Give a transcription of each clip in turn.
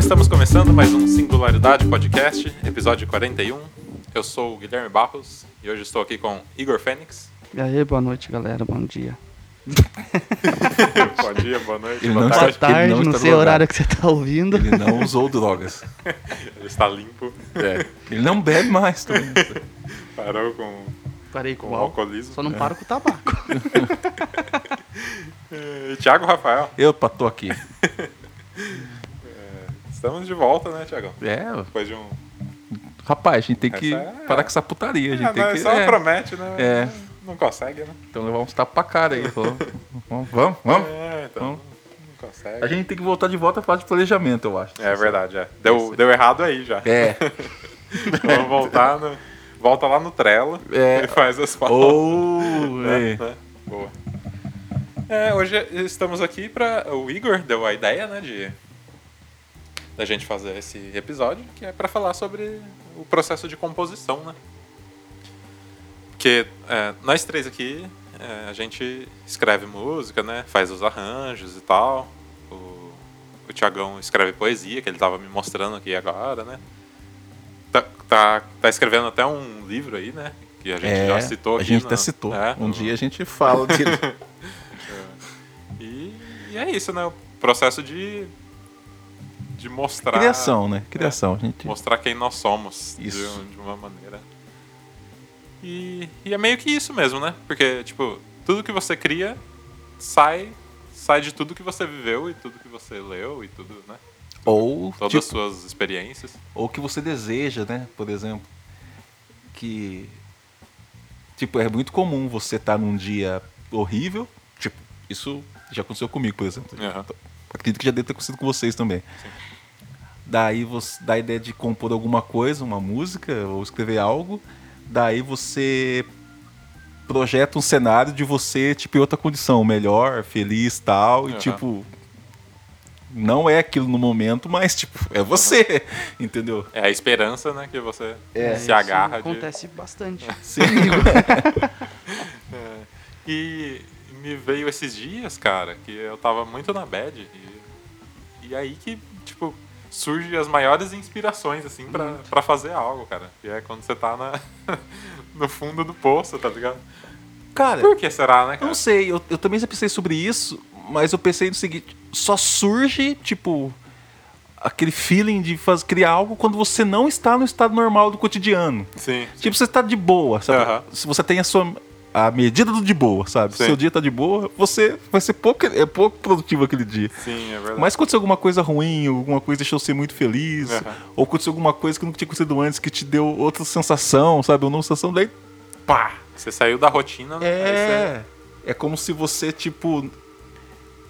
estamos começando mais um Singularidade Podcast, episódio 41. Eu sou o Guilherme Barros e hoje estou aqui com Igor Fênix. E aí, boa noite, galera. Bom dia. Bom dia, boa noite, Ele boa não tarde. está- Boa tarde, não não, está sei o horário que você tá ouvindo. Ele não usou drogas. Ele está limpo, É. Ele não bebe mais também. parou com, Parei com com o alcoolismo. Só não paro com o tabaco. E Thiago Rafael, Opa, tô aqui. Estamos de volta, né, Thiagão? É, Depois de um. rapaz, a gente tem que é- parar com essa putaria. A gente Ah, tem não, que. só é. promete, né? É. Não consegue, né? Então levar uns tapas pra cara aí. Vamos, vamos, vamos. É, então. Vamos. Não consegue. A gente tem que voltar de volta a falar de planejamento, eu acho. É verdade, é. Deu, deu errado aí já. É. Vamos voltar no. Volta lá no Trello É. e faz as pautas. Né? é. Né? Boa. É, hoje estamos aqui para o Igor deu a ideia, né, de da gente fazer esse episódio, que é para falar sobre o processo de composição, né? Porque é, nós três aqui é, a gente escreve música, né? Faz os arranjos e tal. O, o Tiagão escreve poesia, que ele tava me mostrando aqui agora, né? Tá, tá, tá escrevendo até um livro aí, né? Que a gente É, já citou a aqui. gente no- até citou. é, um no- dia a gente fala de. E, e é isso, né? O processo de, de mostrar. Criação, né? Criação. A gente. Mostrar quem nós somos de, Isso. um- de uma maneira. E, e é meio que isso mesmo, né? Porque, tipo, tudo que você cria sai, sai de tudo que você viveu e tudo que você leu e tudo, né? Ou. Todas tipo, as suas experiências. ou que você deseja, né? Por exemplo, que tipo é muito comum você estar num dia horrível, tipo isso já aconteceu comigo, por exemplo. Aham. Acredito que já deve ter acontecido com vocês também. Daí você dá a ideia de compor alguma coisa, uma música ou escrever algo, daí você projeta um cenário de você tipo em outra condição, melhor, feliz, tal, e tipo não é aquilo no momento, mas tipo, é você, entendeu? É a esperança, né? Que você É. se agarra Isso de. acontece bastante. Sim. É. E me veio esses dias, cara, que eu tava muito na bad. E, e aí que, tipo, surgem as maiores inspirações, assim, pra, pra fazer algo, cara. E é quando você tá na, no fundo do poço, tá ligado? Cara, Por que será, né, Eu cara? não sei, eu, eu também já pensei sobre isso, mas eu pensei no seguinte: só surge, tipo, aquele feeling de faz, criar algo quando você não está no estado normal do cotidiano. Sim. Tipo, você está de boa, sabe? Aham. Se você tem a sua. A medida do de boa, sabe? Sim. Seu dia tá de boa, você vai ser pouco, é pouco produtivo aquele dia. Sim, é verdade. Mas aconteceu alguma coisa ruim, alguma coisa deixou você muito feliz, Aham. ou aconteceu alguma coisa que não tinha acontecido antes, que te deu outra sensação, sabe? Uma nova sensação, daí pá! Você saiu da rotina, né? É. É como se você, tipo,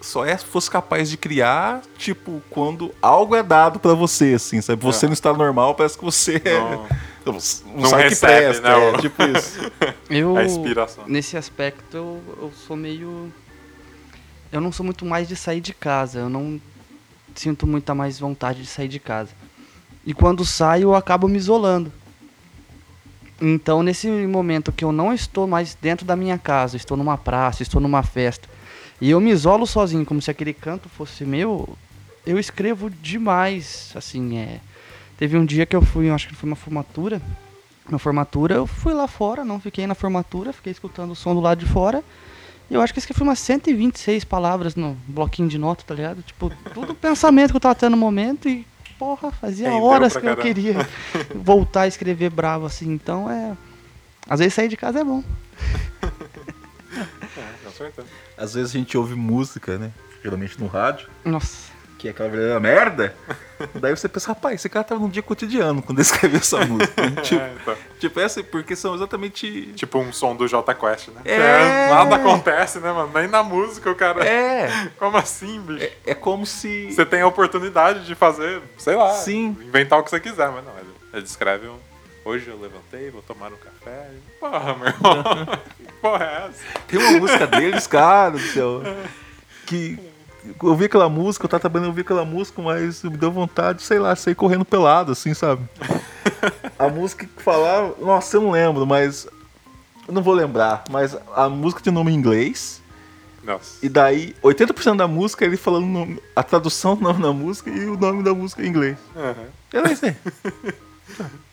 só é, fosse capaz de criar, tipo, quando algo é dado pra você, assim, sabe? Você no estado normal parece que você Não- não, não, não sabe recebe, que presta, né, é, tipo isso. Eu, A inspiração. nesse aspecto, eu, eu sou meio. Eu não sou muito mais de sair de casa. Eu não sinto muita mais vontade de sair de casa. E quando saio, eu acabo me isolando. Então, nesse momento que eu não estou mais dentro da minha casa, estou numa praça, estou numa festa, e eu me isolo sozinho, como se aquele canto fosse meu, eu escrevo demais. Assim, é. Teve um dia que eu fui, eu acho que foi uma formatura. Uma formatura, eu fui lá fora, não fiquei na formatura, fiquei escutando o som do lado de fora. E eu acho que escrevi umas 126 palavras no bloquinho de nota, tá ligado? Tipo, tudo pensamento que eu tava tendo no momento e, porra, fazia Rendeu horas que eu caramba. queria voltar a escrever bravo, assim. Então é. Às vezes sair de casa é bom. É, com certeza. Às vezes a gente ouve música, né? Geralmente no rádio, Nossa. Que é aquela verdadeira merda. Daí você pensa, rapaz, esse cara tava num dia cotidiano quando ele escreveu essa música. tipo, É, então. tipo, essa, porque são exatamente. Tipo um som do J Quest, né? É. Nada acontece, né, mano? Nem na música o cara. É, Como assim, bicho? é, é como se. Você tem a oportunidade de fazer, sei lá, Sim. inventar o que você quiser, mas não, ele, ele descreve um. Hoje eu levantei, vou tomar um café. Porra, meu irmão. que porra é essa? Tem uma música deles, cara do céu. Que. Eu vi aquela música, eu tava trabalhando, eu vi aquela música, mas me deu vontade, sei lá, sair correndo pelado, assim, sabe? A música que falava. Nossa, eu não lembro, mas. Eu não vou lembrar, mas a música tinha nome em inglês. Nossa. E daí, 80% da música é ele falando nome- a tradução do nome da música e o nome da música em inglês. Aham. Era isso aí.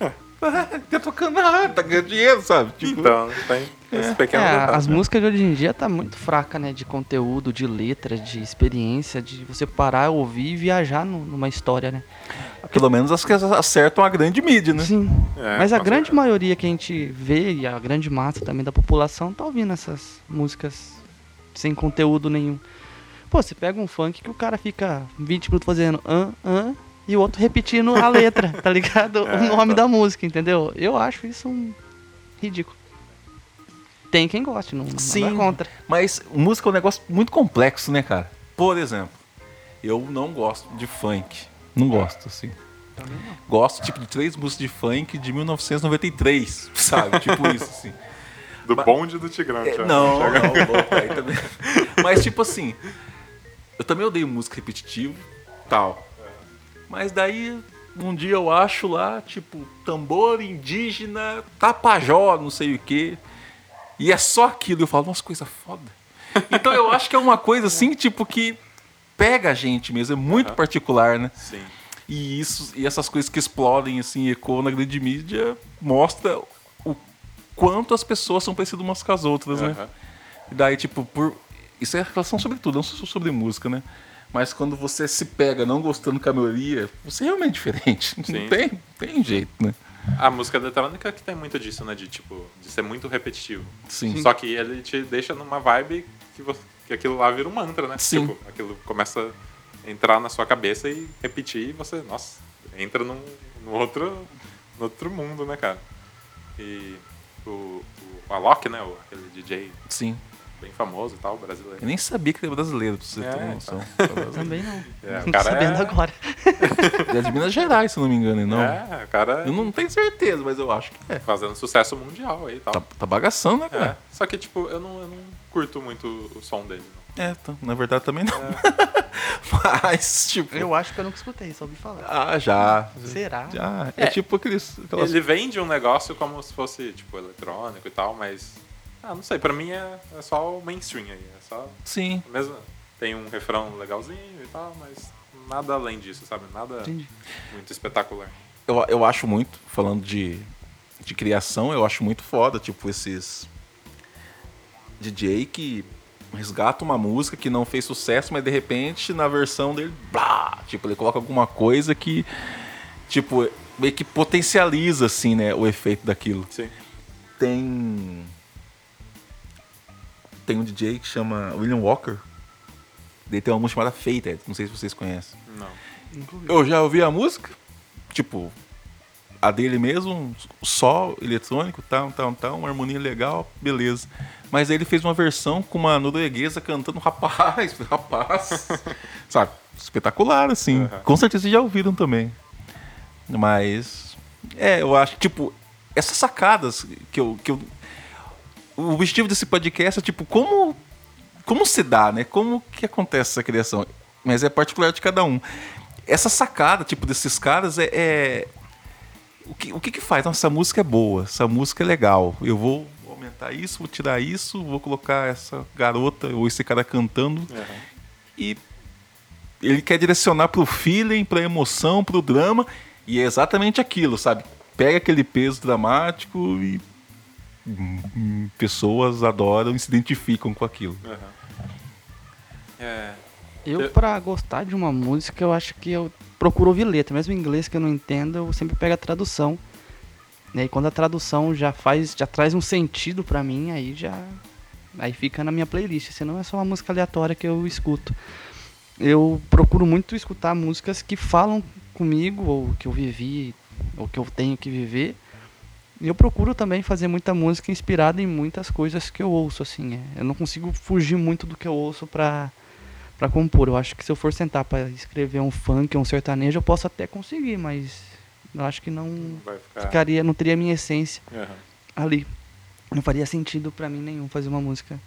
tá tocando, ah, tá ganhando dinheiro, sabe? Tipo, Então, tem esse pequeno É, detalhe, as né? músicas de hoje em dia tá muito fraca, né? De conteúdo, de letra, de experiência, de você parar, ouvir e viajar nu- numa história, né? Pelo menos as que acertam a grande mídia, né? Sim. É, Mas a grande certeza. maioria que a gente vê e a grande massa também da população tá ouvindo essas músicas sem conteúdo nenhum. Pô, você pega um funk que o cara fica 20 minutos fazendo an, an, e o outro repetindo a letra, tá ligado? É, o nome tá. da música, entendeu? Eu acho isso um ridículo. Tem quem goste, não, não Sim. é contra. Mas música é um negócio muito complexo, né, cara? Por exemplo, eu não gosto de funk. Não gosto, assim. Gosto, tipo, de três músicas de funk de 1993, sabe? tipo isso, assim. Do bonde do Tigrão. É, não, não, louco, aí também. Mas, tipo assim, eu também odeio música repetitiva, tal. Mas daí, um dia eu acho lá, tipo, tambor indígena, tapajó, não sei o quê. E é só aquilo. Eu falo, nossa, coisa foda. Então eu acho que é uma coisa assim, tipo, que pega a gente mesmo, é muito Aham. particular, né? Sim. E isso e essas coisas que explodem assim, ecoam na grande mídia, mostra o quanto as pessoas são parecidas umas com as outras, né? Aham. E daí, tipo, por. Isso é relação sobre tudo, não só sobre música, né? Mas quando você se pega não gostando com a maioria, você é realmente diferente. Sim. Não tem, tem jeito, né? A música eletrônica que tem muito disso, né? De tipo, de ser muito repetitivo. Sim. Só que ele te deixa numa vibe que, você, que aquilo lá vira um mantra, né? Sim. Tipo, aquilo começa a entrar na sua cabeça e repetir e você, nossa, entra num, num outro, num outro mundo, né, cara? E o, o Alok, né? O, aquele DJ Sim. Bem famoso e tal, brasileiro. Eu nem sabia que ele era brasileiro, pra você É, ter uma então. noção. Também não. É, o Tô cara sabendo é- agora. Ele é de Minas Gerais, se eu não me engano, não. É, o cara Eu não tenho certeza, mas eu acho que é. fazendo sucesso mundial aí e tal. Tá, tá bagaçando, né, É, cara? só que, tipo, eu não, eu não curto muito o som dele. Não. É, tá, na verdade também não. mas, tipo. Eu acho que eu nunca escutei, só ouvi falar. Ah, já. Será? Já. É, É. tipo aqueles. Aquelas... Ele vende um negócio como se fosse, tipo, eletrônico e tal, mas. Ah, não sei, pra mim é, é só o mainstream aí. É só. Sim. Mesmo, tem um refrão legalzinho e tal, mas nada além disso, sabe? Nada Entendi. muito espetacular. Eu, eu acho muito, falando de, de criação, eu acho muito foda, tipo, esses DJ que resgata uma música que não fez sucesso, mas de repente, na versão dele, blá, tipo, ele coloca alguma coisa que, tipo, meio que potencializa, assim, né, o efeito daquilo. Sim. Tem. Tem um DJ que chama William Walker. Ele tem uma música chamada Fated, não sei se vocês conhecem. Não. Eu já ouvi a música, tipo, a dele mesmo, só eletrônico, tal, tal, tal, uma harmonia legal, beleza. Mas aí ele fez uma versão com uma norueguesa cantando rapaz, rapaz. Sabe? Espetacular, assim. Uhum. Com certeza vocês já ouviram também. Mas. É, eu acho que, tipo, essas sacadas que eu. Que eu o objetivo desse podcast é, tipo, como. Como se dá, né? Como que acontece essa criação? Mas é particular de cada um. Essa sacada, tipo, desses caras é. é- O, que, o que que faz? Nossa, essa música é boa, essa música é legal. Eu vou aumentar isso, vou tirar isso, vou colocar essa garota ou esse cara cantando Uhum. e ele quer direcionar pro feeling, pra emoção, pro drama, e é exatamente aquilo, sabe? Pega aquele peso dramático e pessoas adoram e se identificam com aquilo. Uhum. É. Eu, Eu- pra gostar de uma música, eu acho que eu procuro ouvir letra. Mesmo em inglês que eu não entendo, eu sempre pego a tradução. E aí quando a tradução já faz, já traz um sentido pra mim, aí já. Aí fica na minha playlist. Senão é só uma música aleatória que eu escuto. Eu procuro muito escutar músicas que falam comigo, ou que eu vivi, ou que eu tenho que viver. E eu procuro também fazer muita música inspirada em muitas coisas que eu ouço, assim. é. Eu não consigo fugir muito do que eu ouço pra, pra compor. Eu acho que se eu for sentar pra escrever um funk, um sertanejo, eu posso até conseguir, mas eu acho que não ficar. ficaria, não teria a minha essência Uhum. ali. Não faria sentido pra mim nenhum fazer uma música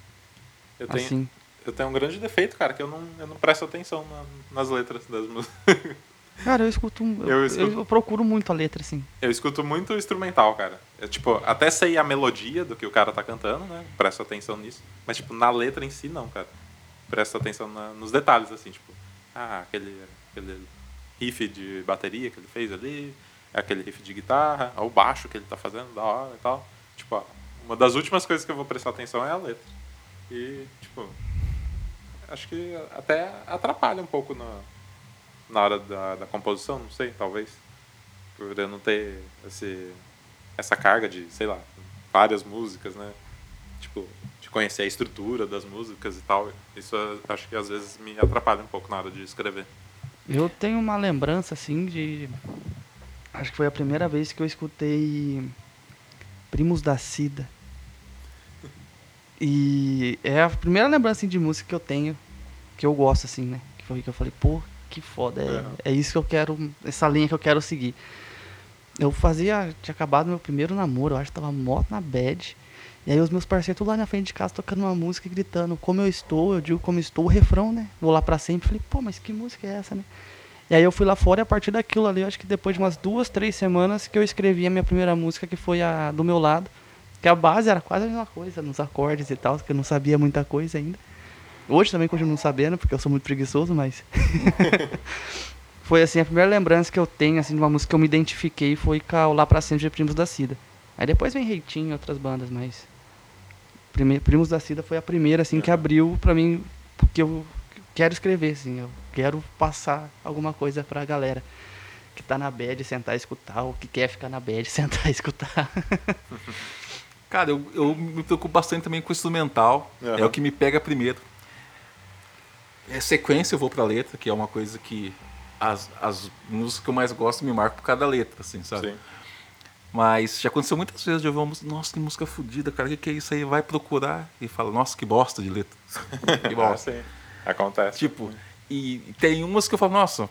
Eu tenho, assim. eu tenho um grande defeito, cara, que eu não, eu não presto atenção na- nas letras das músicas. Cara, eu escuto, eu, Eu escuto. eu procuro muito a letra, assim. Eu escuto muito instrumental, cara. Eu, tipo, até sei a melodia do que o cara tá cantando, né? Presto atenção nisso. Mas, tipo, na letra em si, não, cara. presto atenção na- nos detalhes, assim, tipo, ah, aquele, aquele riff de bateria que ele fez ali, aquele riff de guitarra, o baixo que ele tá fazendo, da hora e tal. Tipo, ó, uma das últimas coisas que eu vou prestar atenção é a letra. E, tipo, acho que até atrapalha um pouco na, na hora da, da composição, não sei, talvez. Por eu não ter esse, essa carga de, sei lá, várias músicas, né? Tipo, de conhecer a estrutura das músicas e tal. Isso eu acho que às vezes me atrapalha um pouco na hora de escrever. Eu tenho uma lembrança, assim, de. Acho que foi a primeira vez que eu escutei Primos da Cida. E é a primeira lembrança assim, de música que eu tenho, que eu gosto, assim, né? Que foi que eu falei, pô, que foda, é, é isso que eu quero, essa linha que eu quero seguir. Eu fazia, tinha acabado meu primeiro namoro, eu acho que tava moto na bad. E aí os meus parceiros tudo lá na frente de casa tocando uma música e gritando, como eu estou, eu digo como estou, o refrão, né? Vou lá pra sempre, falei, pô, mas que música é essa, né? E aí eu fui lá fora e a partir daquilo ali, eu acho que depois de umas duas, três semanas que eu escrevi a minha primeira música, que foi a do meu lado. Que a base era quase a mesma coisa, nos acordes e tal, que eu não sabia muita coisa ainda. Hoje também continuo não sabendo, porque eu sou muito preguiçoso, mas. foi assim, a primeira lembrança que eu tenho, assim, de uma música que eu me identifiquei foi com Lá Pra Sempre de Primos da Cida. Aí depois vem Reitinho e outras bandas, mas. Prime- Primos da Cida foi a primeira, assim, que abriu pra mim, porque eu quero escrever, assim, eu quero passar alguma coisa pra galera que tá na bad sentar e escutar, ou que quer ficar na bad sentar e escutar. Cara, eu, eu me preocupo bastante também com o instrumental. Aham. É o que me pega primeiro. É sequência, eu vou pra letra, que é uma coisa que as, as músicas que eu mais gosto me marcam por cada letra, assim, sabe? Sim. Mas já aconteceu muitas vezes de ouvir uma música, nossa, que música fodida, cara, o que, que é isso aí? Vai procurar e fala, nossa, que bosta de letra. que Ah, bosta. sim. Acontece. tipo, e tem umas que eu falo, nossa,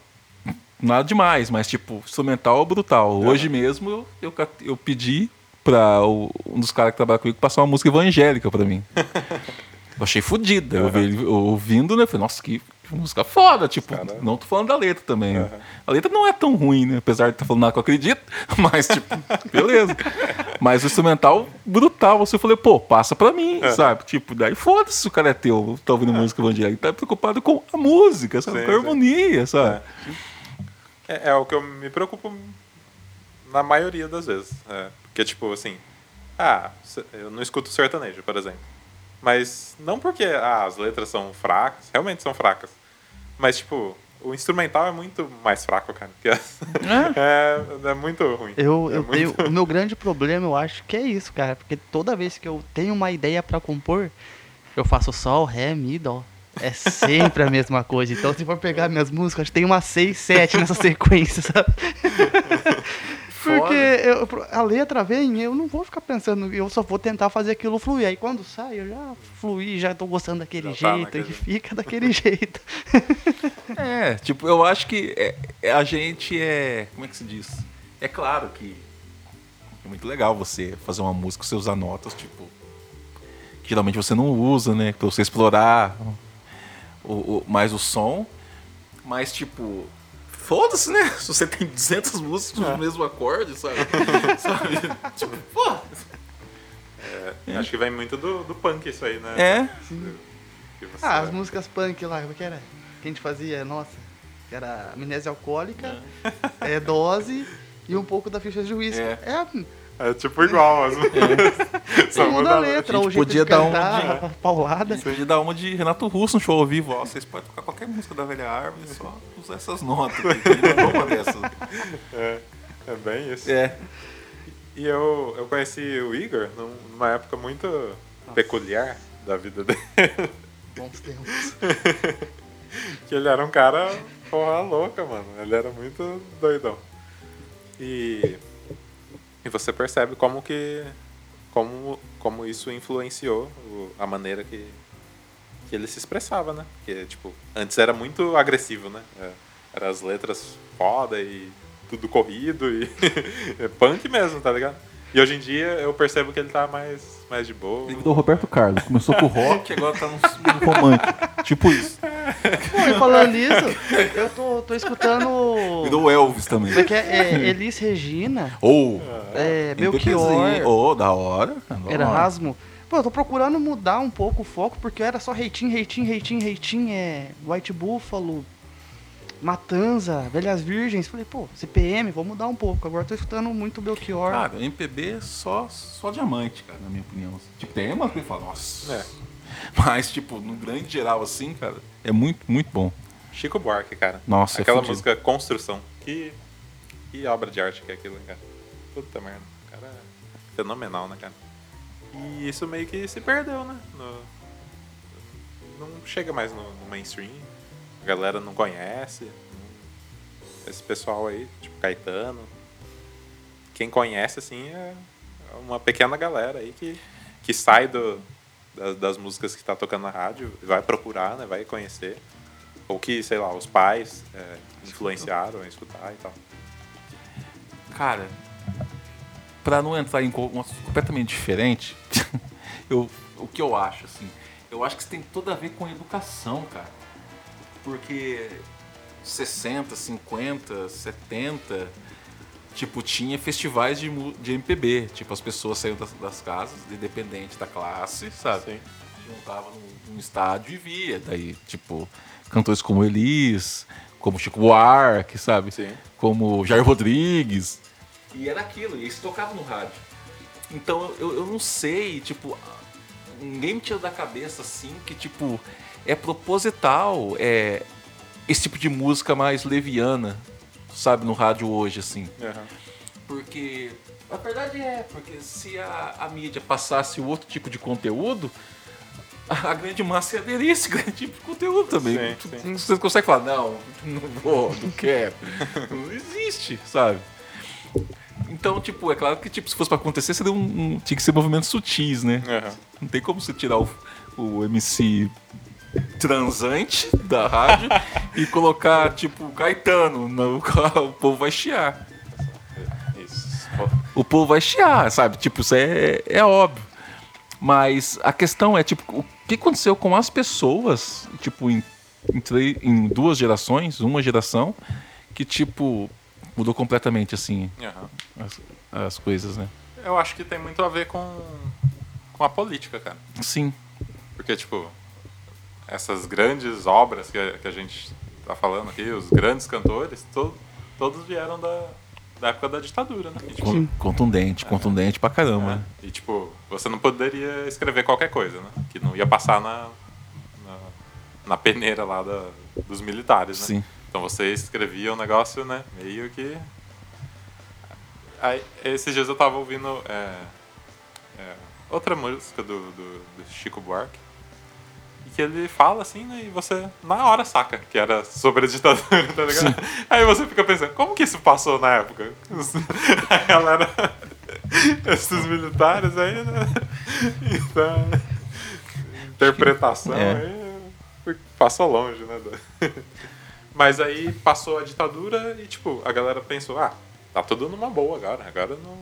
nada demais, mas tipo, instrumental brutal. Hoje mesmo eu, eu, eu pedi pra o- um dos caras que trabalha comigo passar uma música evangélica pra mim. Eu achei fodida. Eu ouvi ele ouvindo, né? Falei, nossa, que música foda. Tipo, Cara. não tô falando da letra também. Aham. A letra não é tão ruim, né? Apesar de estar falando nada que eu acredito. Mas, tipo, beleza. Mas o instrumental, brutal. Você falei, pô, passa pra mim, É. sabe? Tipo, daí foda-se se o cara é teu, tá ouvindo música evangélica. Tá preocupado com a música, sabe? Sim, com a harmonia, sabe? É, é o que eu me preocupo na maioria das vezes. É, porque, tipo, assim, ah, eu não escuto sertanejo, por exemplo. Mas não porque ah, as letras são fracas, realmente são fracas. Mas, tipo, o instrumental é muito mais fraco, cara. que as- é, é muito ruim. Eu, É eu muito- tenho, o meu grande problema, eu acho que é isso, cara. Porque toda vez que eu tenho uma ideia pra compor, eu faço sol, ré, mi, dó. É sempre a mesma coisa. Então, se for pegar minhas músicas, acho que tem umas 6, 7 nessa sequência, sabe? Porque eu- a letra vem, eu não vou ficar pensando, eu só vou tentar fazer aquilo fluir. Aí quando sai, eu já fluí, já tô gostando daquele Já tá jeito, naquele- e fica daquele jeito. É, tipo, eu acho que é- é- a gente é. Como é que se diz? É claro que é muito legal você fazer uma música, você usar notas, tipo. Que geralmente você não usa, né? Pra você explorar o, o- mais o som. Mas, tipo. Foda-se, né? Se você tem 200 músicas no mesmo acorde, sabe? sabe? Tipo, pô. É, Acho que vem muito do, do punk isso aí, né? É. Você- Ah, as músicas punk lá, como é que era? Que a gente fazia, nossa, que era amnésia alcoólica, é. dose e um pouco da ficha de uísque. É. É, É tipo igual, as Só só muda muda a letra, a gente podia de dar uma a paulada. Você podia dar uma de Renato Russo no show ao vivo. Ó, vocês podem tocar qualquer música da Velha Árvore, só usar essas notas. Uma dessas. É, é bem isso. É. E eu, eu conheci o Igor num- numa época muito peculiar da vida dele. Bons tempos. que ele era um cara porra louca, mano. Ele era muito doidão. E, e você percebe como que. Como, como isso influenciou o- a maneira que, que ele se expressava, né? Porque, tipo, antes era muito agressivo, né? É, Era as letras foda e tudo corrido e é punk mesmo, tá ligado? E hoje em dia eu percebo que ele tá mais, mais de boa. Ele virou Roberto Carlos. Começou com o rock, agora tá no, no romântico. Tipo isso. Pô, e falando nisso, eu tô, tô escutando. Virou Elvis também. Como é que é? é Elis Regina, Ou. é, MPPzinho. Belchior, Ô, da hora. da hora. Erasmo. Pô, eu tô procurando mudar um pouco o foco, porque era só reitinho, reitinho, reitinho, reitinho, é White Buffalo, Matanza, Velhas Virgens. Falei, pô, CPM, vou mudar um pouco. Agora tô escutando muito Belchior. Cara, MPB é só, só diamante, cara, na minha opinião. Tipo, tem uma que fala, nossa. É. Mas, tipo, no grande geral, assim, cara, é muito, muito bom. Chico Buarque, cara. Nossa, é Aquela fudido. música Construção. Que, que obra de arte que é aquilo, cara. Puta merda. O cara é fenomenal, né, cara? E isso meio que se perdeu, né? No- não chega mais no, no mainstream. A galera não conhece. Esse pessoal aí, tipo Caetano. Quem conhece, assim, é uma pequena galera aí que, que sai do, das, das músicas que tá tocando na rádio, vai procurar, né? Vai conhecer. Ou que, sei lá, os pais é, influenciaram a escutar e tal. Cara, pra não entrar em um assunto completamente diferente, eu, o que eu acho, assim, eu acho que isso tem tudo a ver com educação, cara. Porque 60, 50, 70, tipo, tinha festivais de, de MPB. Tipo, as pessoas saíam das, das casas, independente da classe, sabe? Sim. juntava num, num estádio e via. Daí, tipo, cantores como Elis, como Chico Buarque, sabe? Sim. Como Jair Rodrigues. E era aquilo, e isso tocava no rádio. Então eu, eu não sei, tipo, ninguém me tira da cabeça assim que, tipo, é proposital é, esse tipo de música mais leviana, sabe, no rádio hoje, assim. Aham. Porque a verdade é, porque se a, a mídia passasse outro tipo de conteúdo, a, grande massa ia aderir esse grande tipo de conteúdo também. Sim, sim. Você consegue falar, não, não vou, não quero. não existe, sabe? Então, tipo, é claro que tipo, se fosse pra acontecer, seria um, um- tinha que ser movimentos sutis, né? Aham. Não tem como você tirar o, o MC transante da rádio e colocar, tipo, Caetano. No, o povo vai chiar o povo vai chiar, sabe? Tipo, isso é, é óbvio. Mas a questão é, tipo, o que aconteceu com as pessoas, tipo, em, em, três- em duas gerações, uma geração, que, tipo, mudou completamente, assim, Aham. as, as coisas, né? Eu acho que tem muito a ver com, com a política, cara. Sim, Porque, tipo, essas grandes obras que a, que a gente tá falando aqui, os grandes cantores, to, todos vieram da, da época da ditadura, né? E, tipo, con- contundente, contundente pra caramba, né? é, e, tipo, você não poderia escrever qualquer coisa, né? Que não ia passar na, na, na peneira lá da, dos militares, né? Sim. Então você escrevia um negócio, né? Meio que. Aí, esses dias eu tava ouvindo é, é, outra música do, do, do Chico Buarque. E que ele fala assim, né? E você na hora saca que era sobre a ditadura, tá ligado? Aí você fica pensando, como que isso passou na época? A galera. Esses militares aí, né? Então, interpretação É. aí passou longe, né? Mas aí passou a ditadura e, tipo, a galera pensou, ah, tá tudo numa boa agora. Agora não,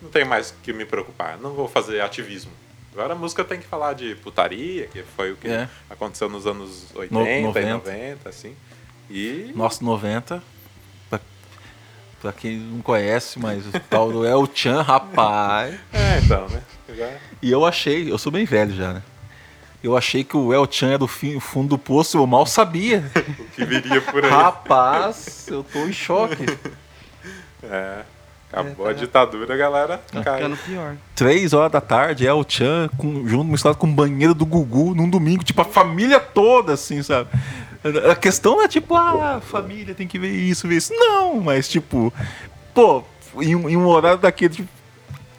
não tem mais o que me preocupar. Não vou fazer ativismo. Agora a música tem que falar de putaria, que foi o que É. aconteceu nos anos 80 No- e 90. 90, assim. E. Nosso 90, pra, pra quem não conhece, mas o tal do El Chan, rapaz... É, então, né? Já- E eu achei, eu sou bem velho já, né? Eu achei que o El Chan era o fim- fundo do poço, eu mal sabia. o que viria por aí. Rapaz, eu tô em choque. É. Acabou É, a ditadura, a galera Tá cai. ficando pior. Três horas da tarde, El Chan, com, junto misturado com o banheiro do Gugu, num domingo, tipo, a família toda, assim, sabe? A questão não é tipo, ah, a família tem que ver isso, ver isso. Não, mas tipo, pô, em, um- em um horário daquele, tipo,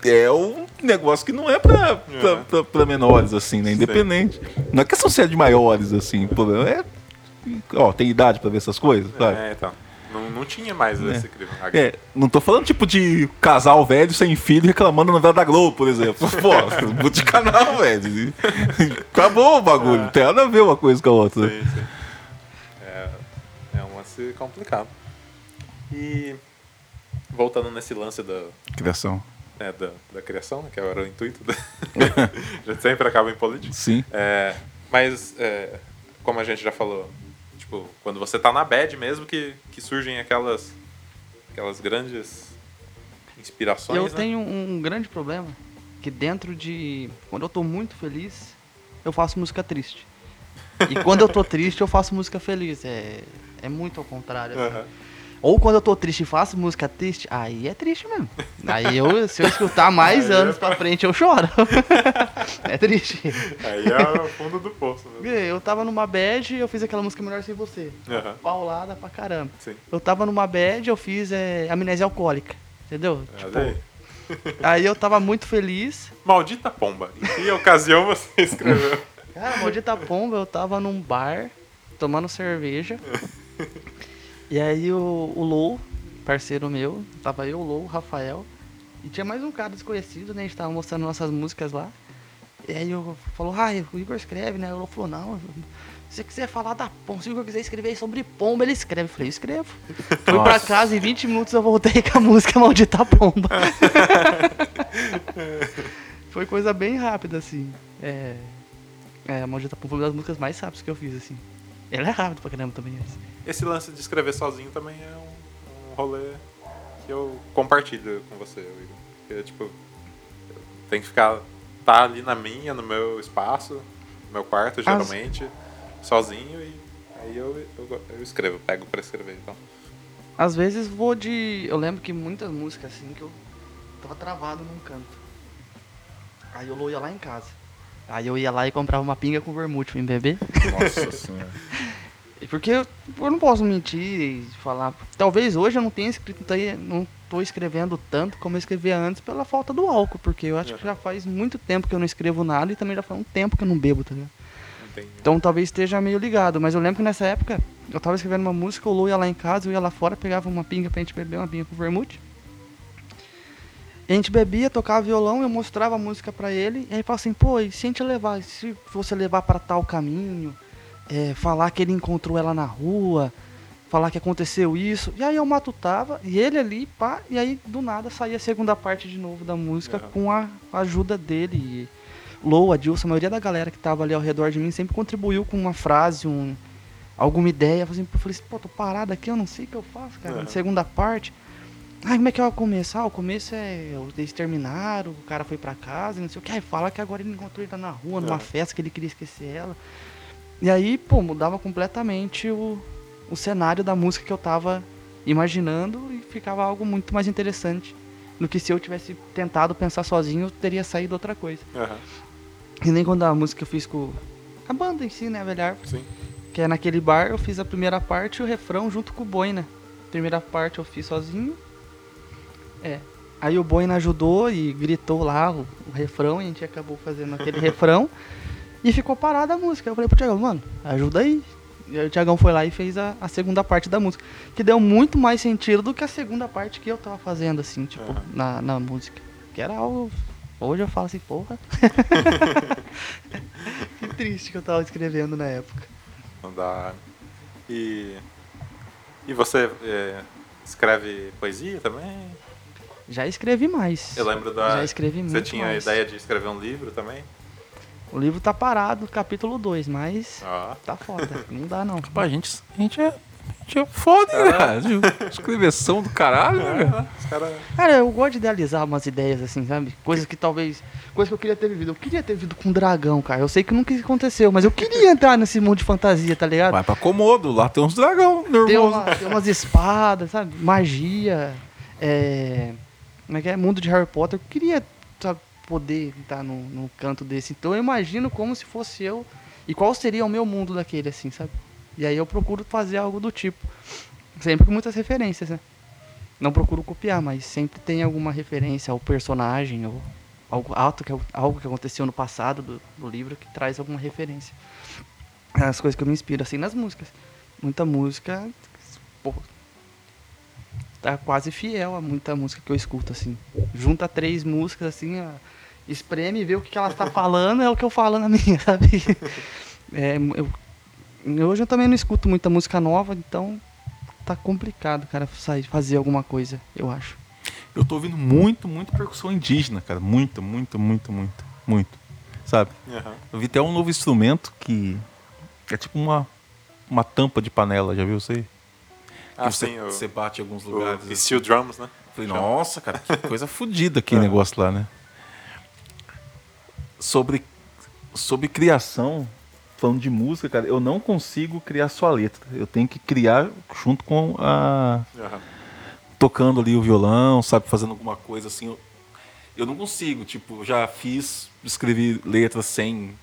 é um negócio que não é pra, pra, Uhum. pra- pra menores, assim, né? Sim. Independente. Não é questão de ser de maiores, assim, o problema é. Ó, tem idade pra ver essas coisas, sabe? É, então. Não, não tinha mais esse crime. É, não tô falando tipo de casal velho sem filho reclamando na novela da Globo, por exemplo. Pô, muda de canal, velho. Acabou o bagulho, não tem nada a ver uma coisa com a outra. Sim, sim. É, é um lance complicado. E voltando nesse lance da, Criação. né, da, da criação, né, que era o intuito, da... a gente sempre acaba em política. Sim. É, mas, é, como a gente já falou, tipo, quando você tá na bad mesmo, que, que surgem aquelas, aquelas grandes inspirações, Eu né? tenho um grande problema, que dentro de. Quando eu tô muito feliz, eu faço música triste. E quando eu tô triste, eu faço música feliz. É, é muito ao contrário. assim. Ou quando eu tô triste e faço música triste, aí é triste mesmo. Aí eu, se eu escutar mais Aí é anos pra- pra frente, eu choro. é triste. Aí é o fundo do poço mesmo. Eu tava numa bad e eu fiz aquela música Melhor Sem Você. Aham. Paulada pra caramba. Sim. Eu tava numa bad, eu fiz é, amnésia alcoólica. Entendeu? Tipo, Olha aí. aí eu tava muito feliz. Maldita pomba. Em que ocasião você escreveu? Cara, maldita pomba, eu tava num bar, tomando cerveja. E aí o, o Lou, parceiro meu, tava eu, o Lou, o Rafael. E tinha mais um cara desconhecido, né? A gente tava mostrando nossas músicas lá. E aí eu falou, ah, o Igor escreve, né? O Lou falou, não, se você quiser falar da pomba, se o Igor quiser escrever sobre pomba, ele escreve. Eu falei, eu escrevo. Fui pra casa, em 20 minutos eu voltei com a música Maldita Pomba. Foi coisa bem rápida, assim. É. É, a Maldita Pomba foi uma das músicas mais rápidas que eu fiz, assim. Ela é rápida pra caramba também. Esse lance de escrever sozinho também é um, um rolê que eu compartilho com você, Igor. Porque, tipo, tenho que ficar. tá ali na minha, no meu espaço, no meu quarto, geralmente, sozinho, e aí eu, eu, eu escrevo, pego pra escrever. Então. Às vezes vou de. Eu lembro que muitas músicas assim que eu tava travado num canto. Aí eu ia lá em casa. Aí eu ia lá e comprava uma pinga com vermute pra me beber. Nossa senhora. E Porque eu, eu não posso mentir e falar. Talvez hoje eu não tenha escrito, não tô escrevendo tanto como eu escrevia antes pela falta do álcool, porque eu acho que já faz muito tempo que eu não escrevo nada e também já faz um tempo que eu não bebo, tá ligado? Entendi. Então talvez esteja meio ligado, mas eu lembro que nessa época eu tava escrevendo uma música, o Lu ia lá em casa, eu ia lá fora, pegava uma pinga pra gente beber, uma pinga com vermute. A gente bebia, tocava violão, eu mostrava a música pra ele, e aí falava assim, pô, e se a gente levar, se você levar pra tal caminho, é, falar que ele encontrou ela na rua, falar que aconteceu isso, e aí eu matutava, e ele ali, pá, e aí do nada saía a segunda parte de novo da música Aham. com a ajuda dele. E Lou, Adilson, a maioria da galera que tava ali ao redor de mim sempre contribuiu com uma frase, um, alguma ideia. Eu falei, assim, eu falei assim, pô, tô parado aqui, eu não sei o que eu faço, cara. Aham. Segunda parte. Ai, como é que é o começo? Ah, o começo é. Eles terminaram, o cara foi pra casa, não sei o que. Aí fala que agora ele encontrou ela na rua, numa Aham. festa, que ele queria esquecer ela. E aí, pô, mudava completamente o, o cenário da música que eu tava imaginando e ficava algo muito mais interessante do que se eu tivesse tentado pensar sozinho, teria saído outra coisa. Aham, E nem quando a música eu fiz com a banda em si, né, Velha Árvore, Sim. que é naquele bar, eu fiz a primeira parte e o refrão junto com o Boina. Primeira parte eu fiz sozinho. É. Aí o Boina ajudou e gritou lá o, o refrão e a gente acabou fazendo aquele refrão. E ficou parada a música. Eu falei pro Tiagão, mano, ajuda aí. E aí o Tiagão foi lá e fez a, a segunda parte da música. Que deu muito mais sentido do que a segunda parte que eu tava fazendo, assim, tipo, Aham. na, na música. Que era algo. Hoje eu falo assim, porra. que triste que eu tava escrevendo na época. Não dá. E. E você é, escreve poesia também? Já escrevi mais. Eu lembro da. Já escrevi muito Você tinha mais. a ideia de escrever um livro também? O livro tá parado, capítulo 2, mas Ah. tá foda. Não dá não. Rapaz, a gente, a gente é. A gente é foda, hein, cara? Escreveção do caralho, né, cara? Os caras. Cara, eu gosto de idealizar umas ideias assim, sabe? Coisas que talvez. Coisas que eu queria ter vivido. Eu queria ter vivido com um dragão, cara. Eu sei que nunca aconteceu, mas eu queria entrar nesse mundo de fantasia, tá ligado? Vai pra Komodo, lá tem uns dragão Tem, uma- tem umas espadas, sabe? Magia. É. Como é que é? Mundo de Harry Potter. Eu queria sabe, poder estar num, num canto desse. Então eu imagino como se fosse eu. E qual seria o meu mundo daquele, assim, sabe? E aí eu procuro fazer algo do tipo. Sempre com muitas referências, né? Não procuro copiar, mas sempre tem alguma referência ao personagem ou algo, algo, que, algo que aconteceu no passado do, do livro que traz alguma referência. As coisas que eu me inspiro, assim, nas músicas. Muita música, tá quase fiel a muita música que eu escuto, assim. Junta três músicas, assim, ó, espreme e vê o que, que ela está falando, é o que eu falo na minha, sabe? É, eu, hoje eu também não escuto muita música nova, então tá complicado, cara, sair, fazer alguma coisa, eu acho. Eu tô ouvindo muito, muito percussão indígena, cara. Muito, muito, muito, muito. Muito. Sabe? Aham. Eu vi até um novo instrumento que é tipo uma, uma tampa de panela, já viu você? Ah, você, sim, o, você bate em alguns o lugares. assim. Steel Drums, né? Falei, nossa, cara, que coisa fodida aquele É. negócio lá, né? sobre, sobre criação, falando de música, cara, eu não consigo criar só a letra. Eu tenho que criar junto com a. Aham. tocando ali o violão, sabe, fazendo alguma coisa assim. Eu, eu não consigo, tipo, já fiz, escrevi letras sem.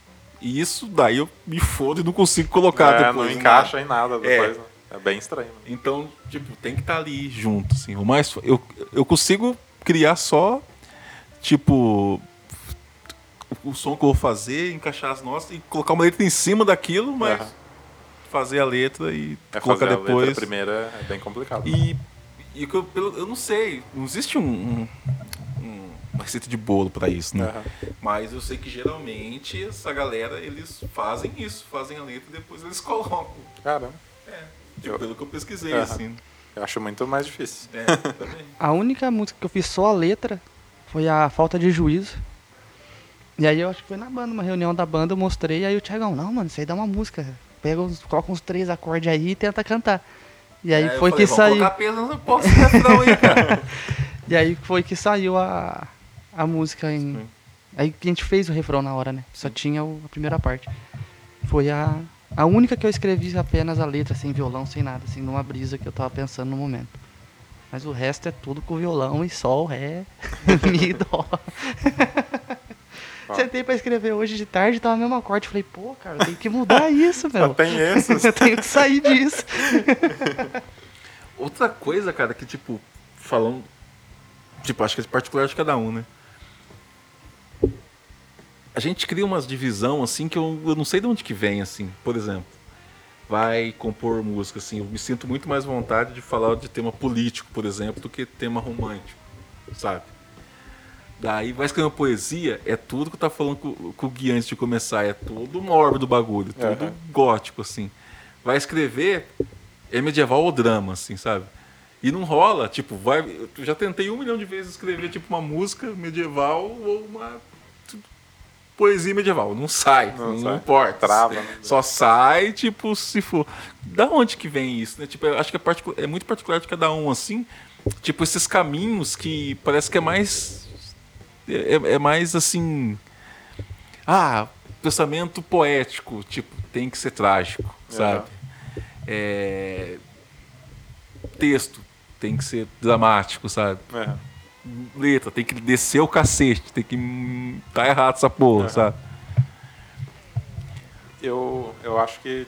E isso daí eu me fodo e não consigo colocar É, depois. não né? encaixa em nada depois, né? É bem estranho. né? Então, tipo, tem que estar ali junto, assim. O mais, eu, eu consigo criar só, tipo, o som que eu vou fazer, encaixar as notas e colocar uma letra em cima daquilo, mas Aham. fazer a letra e É colocar fazer a depois. letra primeira é bem complicado. E, e que eu, eu não sei, não existe um, um- um- uma receita de bolo pra isso, né? Aham. Mas eu sei que geralmente essa galera, eles fazem isso, fazem a letra e depois eles colocam. Caramba, É, tipo, Eu- pelo que eu pesquisei, Aham. assim. eu acho muito mais difícil. É, também. A única música que eu fiz só a letra foi a Falta de Juízo. E aí eu acho que foi na banda, uma reunião da banda, eu mostrei, aí o Thiagão, não, mano, isso aí dá uma música. Pega uns, coloca uns três acordes aí e tenta cantar. E aí É, foi falei, que "Vamos saiu. colocar peso no posso refrão aí, cara. E aí foi que saiu a, a música em. Sim. Aí que a gente fez o refrão na hora, né? Só tinha o- a primeira parte. Foi a, a única que eu escrevi apenas a letra, sem violão, sem nada, assim, numa brisa que eu tava pensando no momento. Mas o resto é tudo com violão e sol, ré, mi dó. Ó. Sentei pra escrever hoje de tarde, tava o mesmo acorde. Falei, pô, cara, tem que mudar isso, Só meu. tem esses. eu tenho que sair disso. Outra coisa, cara, que tipo, falando. Tipo, acho que é particular de cada um, né? A gente cria umas divisão assim que eu, eu não sei de onde que vem, assim. Por exemplo, vai compor música, assim. Eu me sinto muito mais vontade de falar de tema político, por exemplo, do que tema romântico, sabe? Daí vai escrever uma poesia, é tudo que eu tava falando com, com o Gui antes de começar, é tudo mórbido o bagulho, tudo Aham. gótico, assim. Vai escrever, é medieval ou drama, assim, sabe? E não rola, tipo, vai. Eu já tentei um milhão de vezes escrever, tipo, uma música medieval ou uma poesia medieval. Não sai, Não não, sai. importa. Trava, né? Só sai, tipo, se for. Da onde que vem isso, né? Tipo, eu acho que é, particu- é muito particular de cada um, assim. Tipo, esses caminhos que parece que é mais. É, é mais assim. Ah, pensamento poético, tipo, tem que ser trágico, sabe? É, texto tem que ser dramático, sabe? É. Letra tem que descer o cacete, tem que. Tá errado essa porra, Aham. sabe? Eu, eu acho que,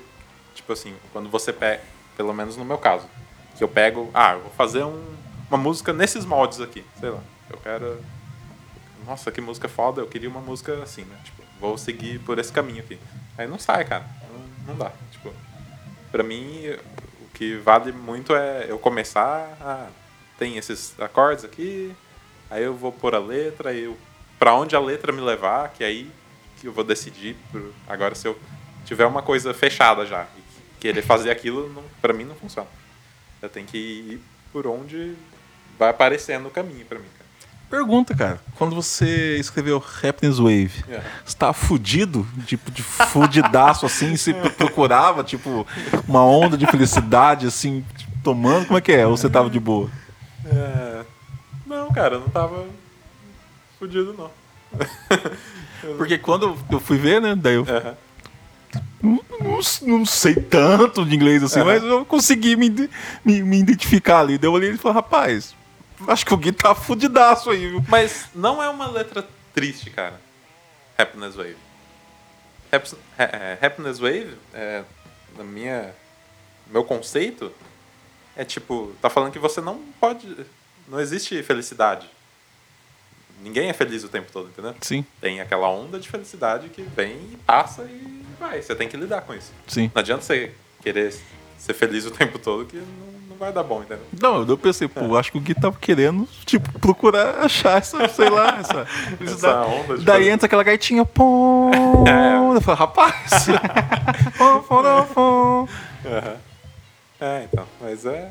tipo assim, quando você pega, pelo menos no meu caso, que eu pego, ah, eu vou fazer um- uma música nesses moldes aqui, sei lá, eu quero, nossa, que música foda, eu queria uma música assim, né, tipo, vou seguir por esse caminho aqui. Aí não sai, cara, não, não dá, tipo, pra mim, o que vale muito é eu começar, ah, tem esses acordes aqui, aí eu vou pôr a letra, eu, pra onde a letra me levar, que aí que eu vou decidir. por- Agora, se eu tiver uma coisa fechada já e querer fazer aquilo, pra mim não funciona. Eu tenho que ir por onde vai aparecendo o caminho pra mim, cara. Pergunta, cara. Quando você escreveu Happiness Wave, É. você tava fudido? Tipo, de fudidaço assim? Você procurava, tipo, uma onda de felicidade, assim, tomando? Como é que é? Ou você tava de boa? É, cara, eu não tava fudido, não. Porque quando eu fui ver, né? Daí eu Aham. não, não- não sei tanto de inglês assim, Aham. mas eu consegui me, me, me identificar ali. Daí eu olhei e falei, rapaz, acho que o Gui tá fudidaço aí, viu? Mas não é uma letra triste, cara. Happiness Wave. Haps- ha- é, Happiness Wave, é, na minha, meu conceito, é tipo, tá falando que você não pode, não existe felicidade. Ninguém é feliz o tempo todo, entendeu? Sim, Tem aquela onda de felicidade que vem e passa e vai. Você tem que lidar com isso. sim. Não adianta você querer ser feliz o tempo todo que não, não vai dar bom, entendeu? Não, eu pensei, pô, acho que o Gui tava querendo, tipo, procurar achar essa, sei lá, essa. Essa onda de Daí entra aquela gaitinha, pom. É. Eu falei, rapaz. pom, pom, pom. Aham. É, então. Mas é.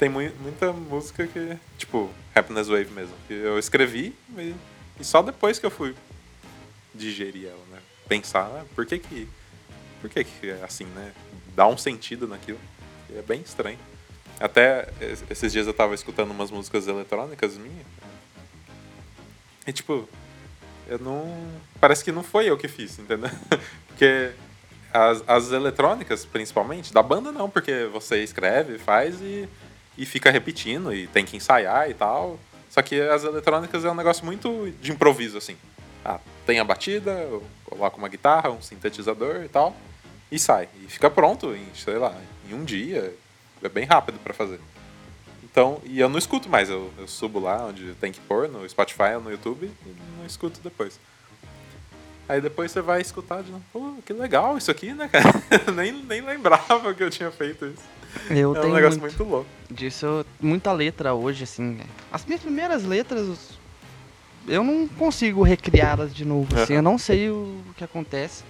Tem mui- muita música que. Tipo, Happiness Wave mesmo. Que eu escrevi e, e só depois que eu fui digerir ela, né? Pensar, ah, por que que. Por que que é assim, né? Dá um sentido naquilo. É bem estranho. Até es- esses dias eu tava escutando umas músicas eletrônicas minhas. E tipo. eu não. Parece que não foi eu que fiz, entendeu? Porque as, as eletrônicas, principalmente, da banda não, porque você escreve, faz e, e fica repetindo e tem que ensaiar e tal. Só que as eletrônicas é um negócio muito de improviso, assim. Ah, tem a batida, eu coloco uma guitarra, um sintetizador e tal, e sai. E fica pronto em, sei lá, em um dia. É bem rápido para fazer. Então, e eu não escuto mais, eu, eu, subo lá onde tem que pôr, no Spotify ou no YouTube, e não escuto depois. Aí depois você vai escutar de novo, pô, que legal isso aqui, né, cara? nem, nem lembrava que eu tinha feito isso. Eu é tenho um negócio muito, muito louco. Disso, muita letra hoje, assim. As minhas primeiras letras, eu não consigo recriá-las de novo, assim. Eu não sei o que acontece.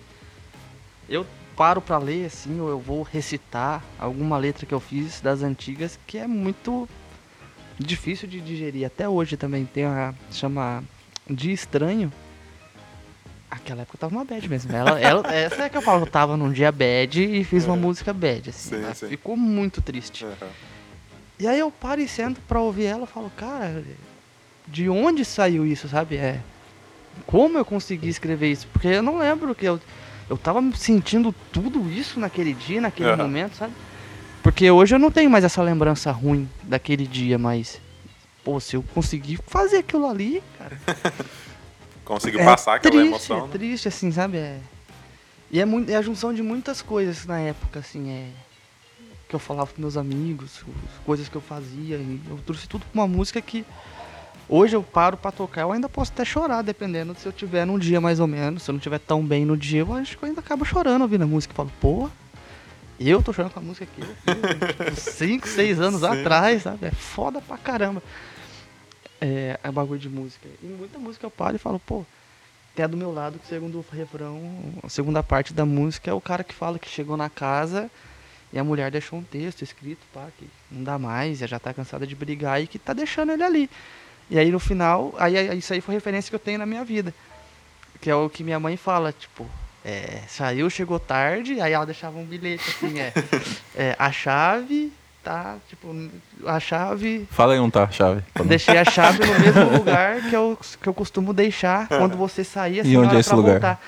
Eu paro para ler, assim, ou eu vou recitar alguma letra que eu fiz das antigas, que é muito difícil de digerir. Até hoje também tem a chama de estranho. Aquela época eu tava uma bad mesmo. Ela, ela, essa é que eu falo, eu tava num dia bad e fiz uma É. música bad, assim. Sim, sim. Ficou muito triste. Aham. E aí eu paro e sento pra ouvir ela e falo, cara, de onde saiu isso, sabe? É. Como eu consegui escrever isso? Porque eu não lembro que eu. Eu tava sentindo tudo isso naquele dia, naquele Aham. momento, sabe? Porque hoje eu não tenho mais essa lembrança ruim daquele dia, mas. Pô, se eu conseguir fazer aquilo ali, cara. Conseguiu é passar aquela triste, emoção. É né? triste, assim, sabe? É... E é, muito, é a junção de muitas coisas na época, assim, é. Que eu falava pros meus amigos, as coisas que eu fazia. E eu trouxe tudo pra uma música que hoje eu paro pra tocar. Eu ainda posso até chorar, dependendo se eu tiver num dia mais ou menos. Se eu não tiver tão bem no dia, eu acho que eu ainda acabo chorando ouvindo a música. Eu falo, pô, eu tô chorando com a música aqui. 5, 6 anos Sim. atrás, sabe? É foda pra caramba. É, é bagulho de música. E muita música eu paro e falo, pô, tem a do meu lado que o segundo refrão, a segunda parte da música é o cara que fala que chegou na casa e a mulher deixou um texto escrito, pá, que não dá mais, já tá cansada de brigar e que tá deixando ele ali. E aí no final, aí aí isso aí foi referência que eu tenho na minha vida. Que é o que minha mãe fala, tipo, é, saiu, chegou tarde, aí ela deixava um bilhete assim, é, é a chave tá, tipo, a chave Fala aí um tá, chave. Deixei a chave no mesmo lugar que eu, que eu costumo deixar quando você sair, assim, E onde é esse pra lugar? voltar.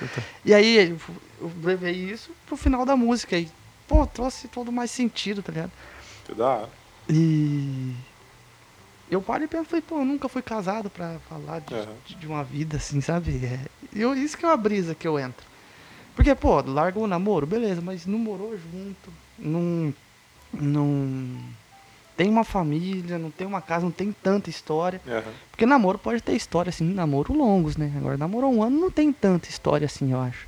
E aí eu levei isso pro final da música e, pô, trouxe todo mais sentido, tá ligado? Que hora. E eu paro e penso, falei, pô, eu nunca fui casado pra falar de, Aham. de, de uma vida assim, sabe? É, eu, isso que é uma brisa que eu entro. Porque, pô, larga o namoro, beleza, mas não morou junto, não, não tem uma família, não tem uma casa, não tem tanta história. Aham. Porque namoro pode ter história, assim, namoro longos, né? Agora, namoro um ano não tem tanta história assim, eu acho.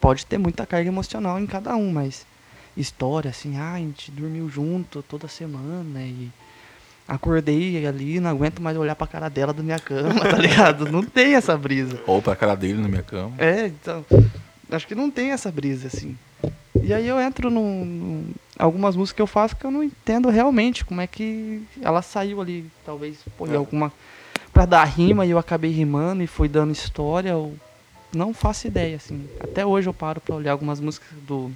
Pode ter muita carga emocional em cada um, mas história, assim, ah, a gente dormiu junto toda semana e acordei ali, não aguento mais olhar pra cara dela da minha cama, tá ligado? Não tem essa brisa. Ou pra cara dele na minha cama. É, então, acho que não tem essa brisa, assim. E aí eu entro num, num- algumas músicas que eu faço que eu não entendo realmente como é que ela saiu ali, talvez em É. alguma pra dar rima e eu acabei rimando e foi dando história, eu não faço ideia, assim. Até hoje eu paro pra olhar algumas músicas do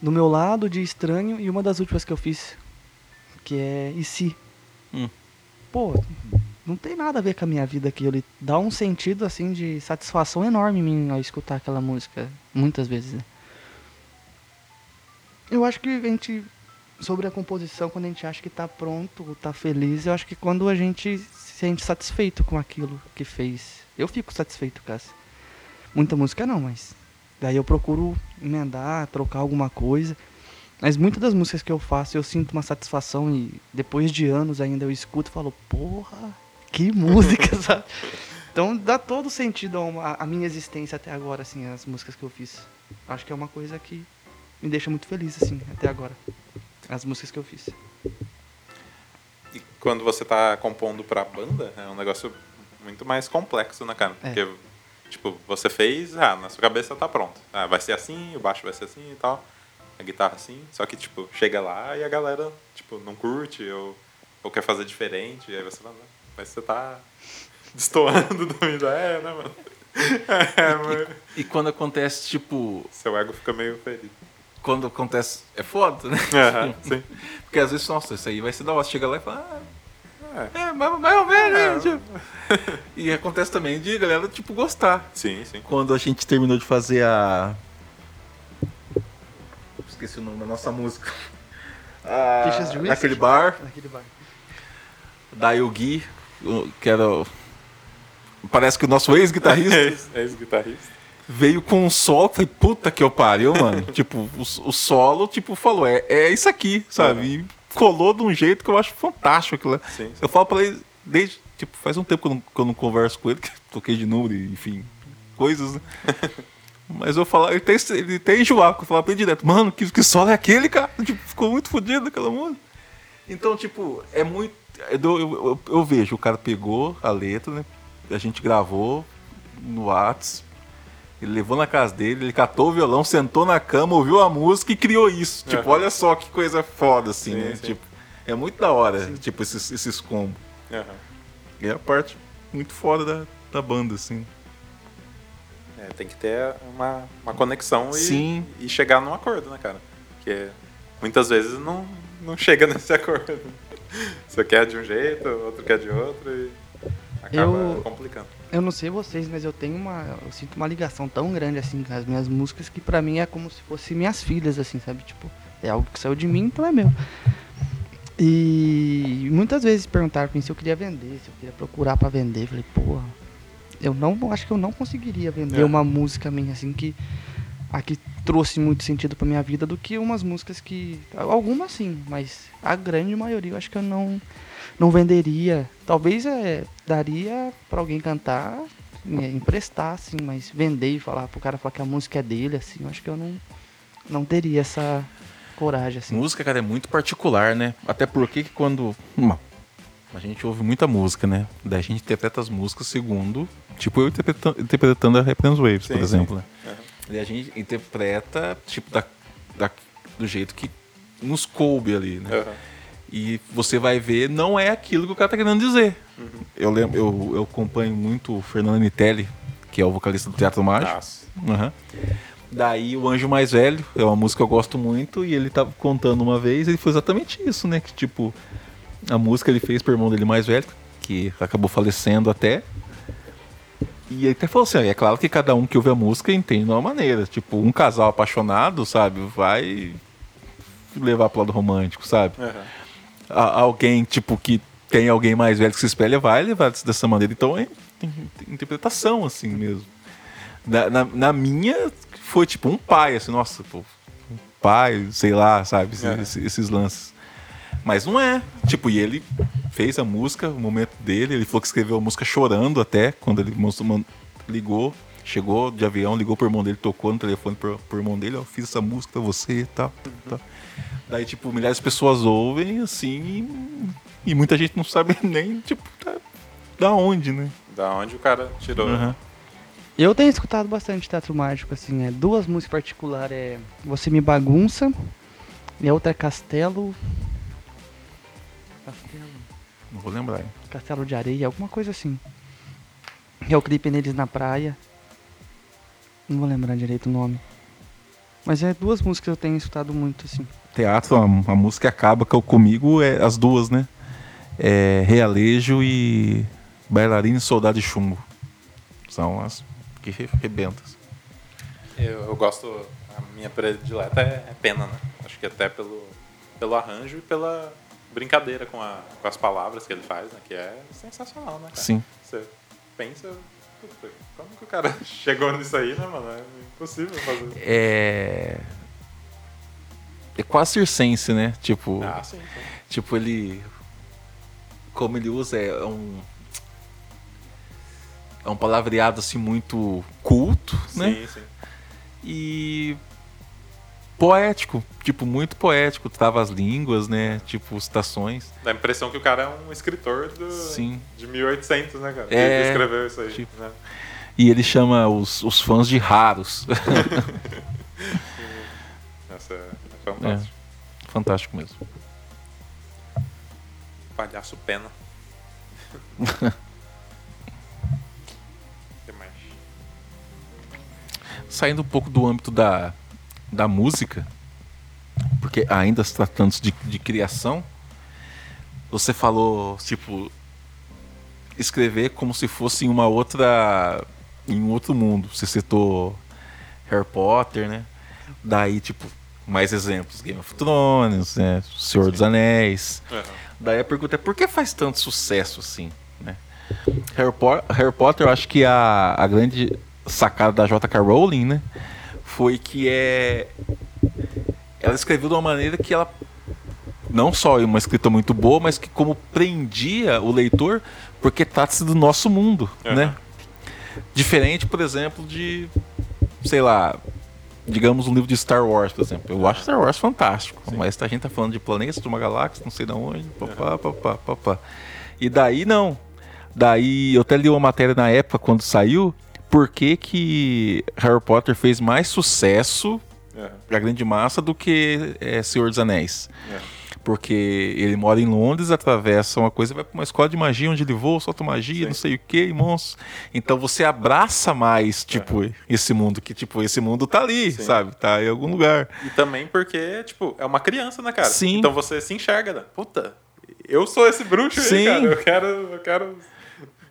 do meu lado de estranho e uma das últimas que eu fiz que é e se. Hum. Pô, não tem nada a ver com a minha vida aquilo. Ele dá um sentido assim de satisfação enorme em mim ao escutar aquela música, muitas vezes. Né? Eu acho que a gente sobre a composição, quando a gente acha que tá pronto, tá feliz, eu acho que quando a gente se sente satisfeito com aquilo que fez. Eu fico satisfeito, Cássio. Muita música não, mas daí eu procuro emendar, trocar alguma coisa. Mas muitas das músicas que eu faço eu sinto uma satisfação e depois de anos ainda eu escuto e falo, porra, que música, sabe? Então dá todo sentido a, uma- a minha existência até agora, assim, as músicas que eu fiz. Acho que é uma coisa que me deixa muito feliz, assim, até agora. As músicas que eu fiz. E quando você tá compondo pra banda, é um negócio muito mais complexo, né, cara? É. Porque, tipo, você fez, ah, na sua cabeça tá pronto. Ah, vai ser assim, o baixo vai ser assim e tal, a guitarra assim. Só que, tipo, chega lá e a galera, tipo, não curte ou, ou quer fazer diferente. E aí você fala, "Não, mas você tá destoando da minha ideia, né, mano? É, mano. E quando acontece, tipo, Seu ego fica meio ferido. Quando acontece. É foda, né? Sim. Porque às vezes, nossa, isso aí vai ser da hora. Você chega lá e fala, ah, É, mais, mais ou menos, É. né? Tipo. E acontece também de galera, tipo, gostar. Sim, sim. Quando a gente terminou de fazer a. Esqueci o nome da nossa música. A... Fichas de whisky? Naquele bar, Naquele bar. da Yugi, o- que era. o- Parece que o nosso ex-guitarrista É é veio com um solo. Falei, puta que eu pariu, mano. tipo, o, o solo, tipo, falou, é, é isso aqui, sabe? E colou de um jeito que eu acho fantástico aquilo lá. Sim, sim. Eu falo pra ele, desde, tipo, faz um tempo que eu não, que eu não converso com ele, que toquei de número, enfim, coisas, né? Mas eu falo, ele tem, ele tem enjoado, eu falava pra ele direto, mano, que, que solo é aquele, cara? Tipo, ficou muito fodido aquela música. Então, tipo, é muito. Eu, eu, eu- eu vejo, o cara pegou a letra, né? A gente gravou no Whats. Ele levou na casa dele, ele catou o violão, sentou na cama, ouviu a música e criou isso. Tipo, Aham. olha só que coisa foda, assim, Sim, né? sim. Tipo, é muito da hora, tipo, esses, esses combos. Aham. É a parte muito foda da, da banda, assim. É, tem que ter uma, uma conexão e, Sim. e chegar num acordo, né, cara? Porque muitas vezes não, não chega nesse acordo. Você quer de um jeito, outro quer de outro e acaba Eu- complicando. Eu não sei vocês, mas eu tenho uma. Eu sinto uma ligação tão grande assim com as minhas músicas que pra mim é como se fossem minhas filhas, assim, sabe? Tipo, é algo que saiu de mim, então é meu. E muitas vezes perguntaram pra mim se eu queria vender, se eu queria procurar pra vender. Eu falei, porra, eu não acho que eu não conseguiria vender É. uma música minha assim que a que trouxe muito sentido pra minha vida do que umas músicas que algumas sim, mas a grande maioria eu acho que eu não não venderia. Talvez é, daria pra alguém cantar, é, emprestar assim, mas vender e falar pro cara falar que a música é dele assim, eu acho que eu não não teria essa coragem assim. Música, cara, é muito particular, né? Até porque que quando. Uma, a gente ouve muita música, né? Daí a gente interpreta as músicas segundo. Tipo, eu interpretando, interpretando a Happiness Waves, Sim, por exemplo, né? Aham. E a gente interpreta, tipo, da, da- do jeito que nos coube ali, né? Aham. E você vai ver, não é aquilo que o cara tá querendo dizer. Eu lembro, eu, eu acompanho muito o Fernando Nitelli, que é o vocalista do Teatro Mágico. Aham. Daí o Anjo Mais Velho, é uma música que eu gosto muito, e ele tava contando uma vez, ele foi exatamente isso, né? Que tipo, a música ele fez pro irmão dele mais velho, que acabou falecendo até. E ele até falou assim, é claro que cada um que ouve a música entende de uma maneira. Tipo, um casal apaixonado, sabe, vai levar pro lado romântico, sabe? Aham. A- alguém, tipo, que tem alguém mais velho que se espelha, vai levar dessa maneira. Então é in- interpretação, assim mesmo. Na, na, na minha, foi tipo um pai, assim, nossa, pô, um pai, sei lá, sabe, esses, É. esses- esses lances. Mas não é. Tipo, e ele fez a música, o momento dele, ele falou que escreveu a música chorando até, quando ele mostrou, ligou, chegou de avião, ligou pro irmão dele, tocou no telefone pro, pro irmão dele, ó, fiz essa música pra você e tal, tal. Daí, tipo, milhares de pessoas ouvem, assim, e, e muita gente não sabe nem, tipo, da, da onde, né? Da onde o cara tirou. Aham. Eu tenho escutado bastante teatro mágico, assim, é duas músicas particulares, é Você Me Bagunça e a outra é Castelo. Castelo. Não vou lembrar. hein? Castelo de Areia, alguma coisa assim. É o clipe neles na praia. Não vou lembrar direito o nome. Mas é duas músicas que eu tenho escutado muito, assim. Teatro, a, a música acaba que eu- comigo, é as duas, né? É Realejo e Bailarina e Soldado de Chumbo. São as que re- rebentam. Eu, eu gosto. A minha predileta é, é pena, né? Acho que até pelo, pelo arranjo e pela brincadeira com, a, com as palavras que ele faz, né? Que é sensacional, né, cara? Sim. Você pensa. Como que o cara chegou nisso aí, né, mano? É impossível fazer. É. É quase circense, né? Tipo, Ah, sim, sim. tipo ele. Como ele usa é um. É um palavreado assim muito culto, né? Sim, sim. e poético, tipo, muito poético, trava as línguas, né? Tipo, citações. Dá a impressão que o cara é um escritor do, Sim. de 1800, né, cara? É, Ele escreveu isso aí. tipo- né? E ele chama os, os fãs de raros. Essa é fantástico. Fantástico mesmo. Palhaço Pena. que mais? Saindo um pouco do âmbito da, da música, porque ainda se tratando de, de criação, Você falou, tipo, escrever como se fosse em uma outra. em um outro mundo. Você citou Harry Potter, né? Daí, tipo, mais exemplos. Game of Thrones, né? Senhor dos Anéis. Aham. Daí a pergunta é por que faz tanto sucesso assim, né? Harry, Po- Harry Potter, eu acho que a, a grande sacada da J.K. Rowling, né? Foi que é. Ela escreveu de uma maneira que ela. Não só é uma escrita muito boa, mas que como prendia o leitor, porque trata-se do nosso mundo, Aham. né? Diferente, por exemplo, de. Sei lá. Digamos um livro de Star Wars, por exemplo. Eu acho Star Wars fantástico. Mas a gente tá falando de planetas, de uma galáxia, não sei de onde, papá, papá, papá. E daí não. Daí eu até li uma matéria na época quando saiu, por que, que Harry Potter fez mais sucesso Aham. pra grande massa do que é, Senhor dos Anéis. É. Porque ele mora em Londres, atravessa uma coisa, vai pra uma escola de magia onde ele voa, solta magia, Sim. não sei o que, monstros. Então você abraça mais, tipo, esse mundo, que tipo, esse mundo tá ali, É. Sim. sabe? Tá em algum lugar. E também porque, tipo, é uma criança, né, cara? Sim. Então você se enxerga, né? Puta, eu sou esse bruxo Sim. aí, cara. Eu quero, eu quero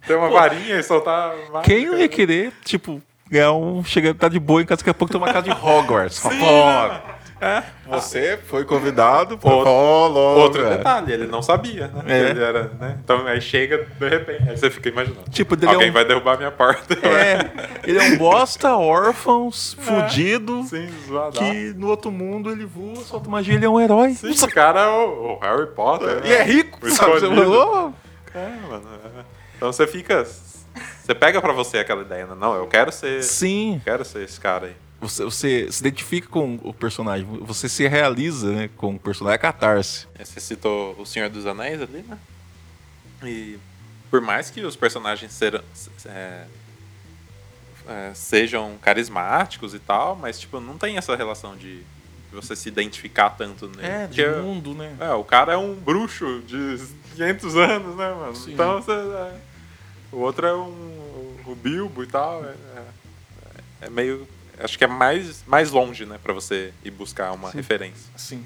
ter uma varinha e soltar mágica. Quem não ia querer, tipo, ganhar um. Chega, tá de boa em casa, daqui a pouco tem uma casa de Hogwarts. Sim, Pô, né? É. Você foi convidado pra Outro- logo, Outro cara. detalhe, ele não sabia, né? É. Ele era, né? Então aí chega de repente, aí você fica imaginando. Tipo, é Alguém um- vai derrubar minha porta. É, ele é um bosta, órfãos, fudido, Sim, que no outro mundo ele voa, solta magia, ele é um herói. Sim, esse cara é o, o Harry Potter. E né? é rico, O sabe? Você falou? É, é. Então você fica. Você pega pra você aquela ideia, né? Não, eu quero ser. Sim. Quero ser esse cara aí. Você, você se identifica com o personagem, você se realiza né, com o personagem, é catarse. Você citou o Senhor dos Anéis ali, né? E por mais que os personagens seram, é, é, sejam carismáticos e tal, mas tipo, não tem essa relação de você se identificar tanto nele. É, Porque, de mundo, né? é, o cara é um bruxo de 500 anos, né, mano? Sim. Então você. é, o outro é um. O Bilbo e tal. É, é- é meio. Acho que é mais, mais longe, né, pra você ir buscar uma Sim. referência. Sim.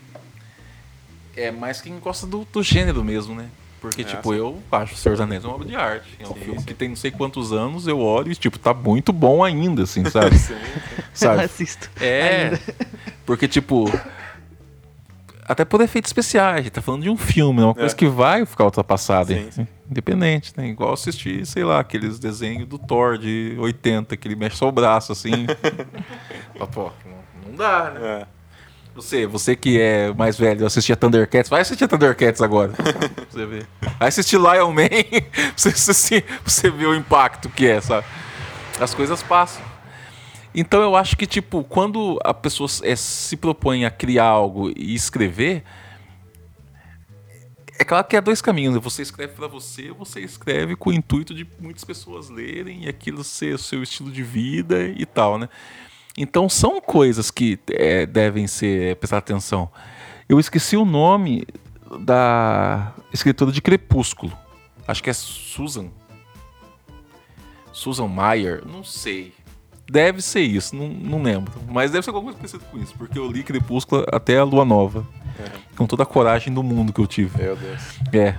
É mais quem gosta do, do gênero mesmo, né? Porque, É, tipo, sim. eu acho Senhor dos Anéis uma obra de arte. É um Sim, filme sim. que tem não sei quantos anos, eu olho e, tipo, tá muito bom ainda, assim, sabe? Sim, sim. sabe? Assisto. É. Ainda. Porque, tipo. Até por efeitos especiais, a gente tá falando de um filme, é uma coisa É. que vai ficar ultrapassada. Sim, sim. Independente, né? Igual assistir, sei lá, aqueles desenhos do Thor de 80, que ele mexe só o braço assim. Pô, não, dá, né? É. Você, você que é mais velho, assistia Thundercats, vai assistir Thundercats agora. você ver. Vai assistir Lion Man, você, você, você vê o impacto que é, sabe? As coisas passam. Então eu acho que, tipo, quando a pessoa é, se propõe a criar algo e escrever, claro que há dois caminhos. né? Você escreve pra você, você escreve com o intuito de muitas pessoas lerem e aquilo ser o seu estilo de vida e tal, né? Então são coisas que é, devem ser prestar atenção. Eu esqueci o nome da escritora de Crepúsculo. Acho que é Susan. Susan Meyer, não sei. Deve ser isso, não, não lembro. Mas deve ser alguma coisa parecida com isso, porque eu li Crepúsculo até a Lua Nova. Com toda a coragem do mundo que eu tive. Meu Deus. É.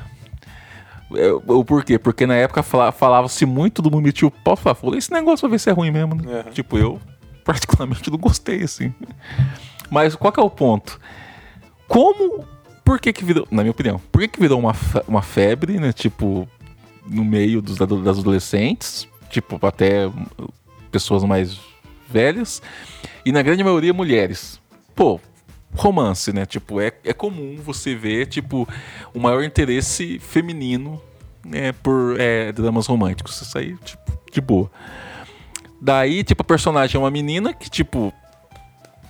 É, O porquê? Porque na época fala- falava-se muito do Mumitiu Pop. Falei, esse negócio vai ver se é ruim mesmo, né? Uhum. Tipo, eu particularmente não gostei, assim. Mas qual que é o ponto? Como. Por que que virou. Na minha opinião, por que que virou uma, uma febre, né? Tipo, no meio dos, das adolescentes, tipo, até pessoas mais velhas, e na grande maioria mulheres. Pô, romance, né? Tipo, é, é comum você ver, tipo, o maior interesse feminino né, por é, dramas românticos. Isso aí, tipo, de boa. Daí, tipo, a personagem é uma menina que, tipo,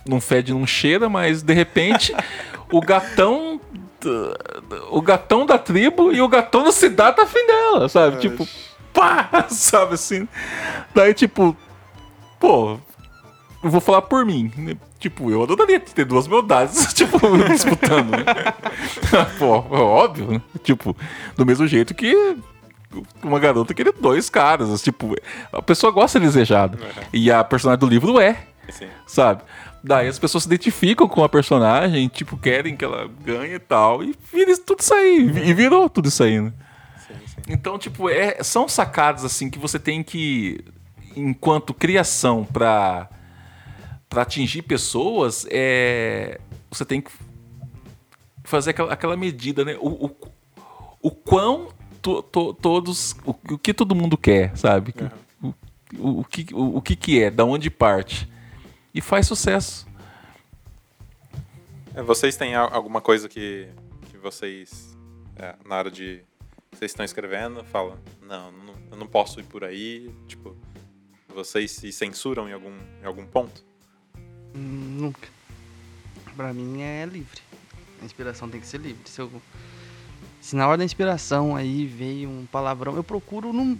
não fede, não cheira, mas de repente o gatão. O gatão da tribo e o gatão da cidade tá afim dela, sabe? Tipo, pá! Sabe assim? Daí, tipo, pô, eu vou falar por mim. né? Tipo, eu adoraria ter duas beldades, tipo, disputando, né? Pô, é óbvio, né? Tipo, do mesmo jeito que uma garota queria dois caras. Tipo, a pessoa gosta de desejado. E a personagem do livro é, Sim. sabe? Daí as pessoas se identificam com a personagem, tipo, querem que ela ganhe e tal. E vira tudo isso aí. E virou tudo isso aí, né? Então, tipo, é, são sacadas assim que você tem que, enquanto criação pra, pra atingir pessoas, é, você tem que fazer aquela, aquela medida, né? O, o, o quão to- to- todos. O, o que todo mundo quer, sabe? O, o, o que, o, o que que é, da onde parte. E faz sucesso. É, Vocês têm al- alguma coisa que, que vocês, é, na hora de. Vocês estão escrevendo, falam, não, não, eu não posso ir por aí. Tipo, vocês se censuram em algum, em algum ponto? Nunca. Pra mim é livre. A inspiração tem que ser livre. Se, eu- se na hora da inspiração aí veio um palavrão, eu procuro não.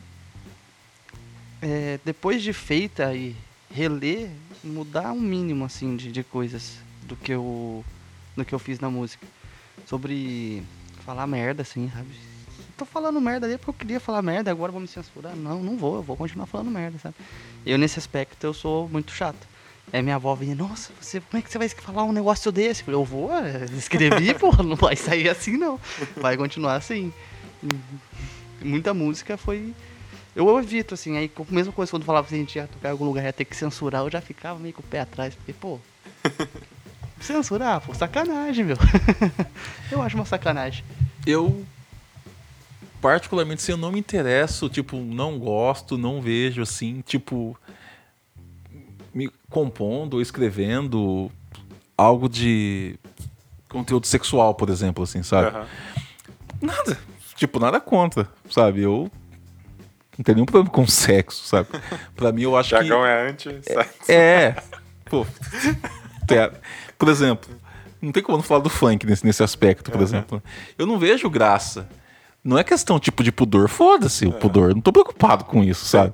é, depois de feita e reler, mudar um mínimo assim de, de coisas do que eu do que eu fiz na música. Sobre falar merda, assim, sabe? Tô falando merda ali porque eu queria falar merda, agora vou me censurar. Não, não vou, eu vou continuar falando merda, sabe? Eu nesse aspecto eu sou muito chato. Aí minha avó vinha, nossa, você, como é que você vai falar um negócio desse? Eu falei, eu vou, é, escrevi, pô, não vai sair assim não. Vai continuar assim. E Muita música foi. Eu evito, assim, aí a mesma coisa quando falava que a gente ia tocar em algum lugar ia ter que censurar, eu já ficava meio com o pé atrás, porque, pô. Censurar, pô, sacanagem, meu. eu acho uma sacanagem. Eu, particularmente, se eu não me interesso, tipo, não gosto, não vejo, assim, tipo, me compondo ou escrevendo algo de conteúdo sexual, por exemplo, assim, sabe? Aham. Nada. Tipo, nada contra, sabe? Eu não tenho nenhum problema com sexo, sabe? Pra mim, eu acho que... É anti sexo. É. Pô. Por exemplo, não tem como não falar do funk nesse, nesse aspecto, por Uhum. exemplo. Eu não vejo graça. Não é questão tipo de pudor, foda-se o pudor. Não tô preocupado com isso, sabe?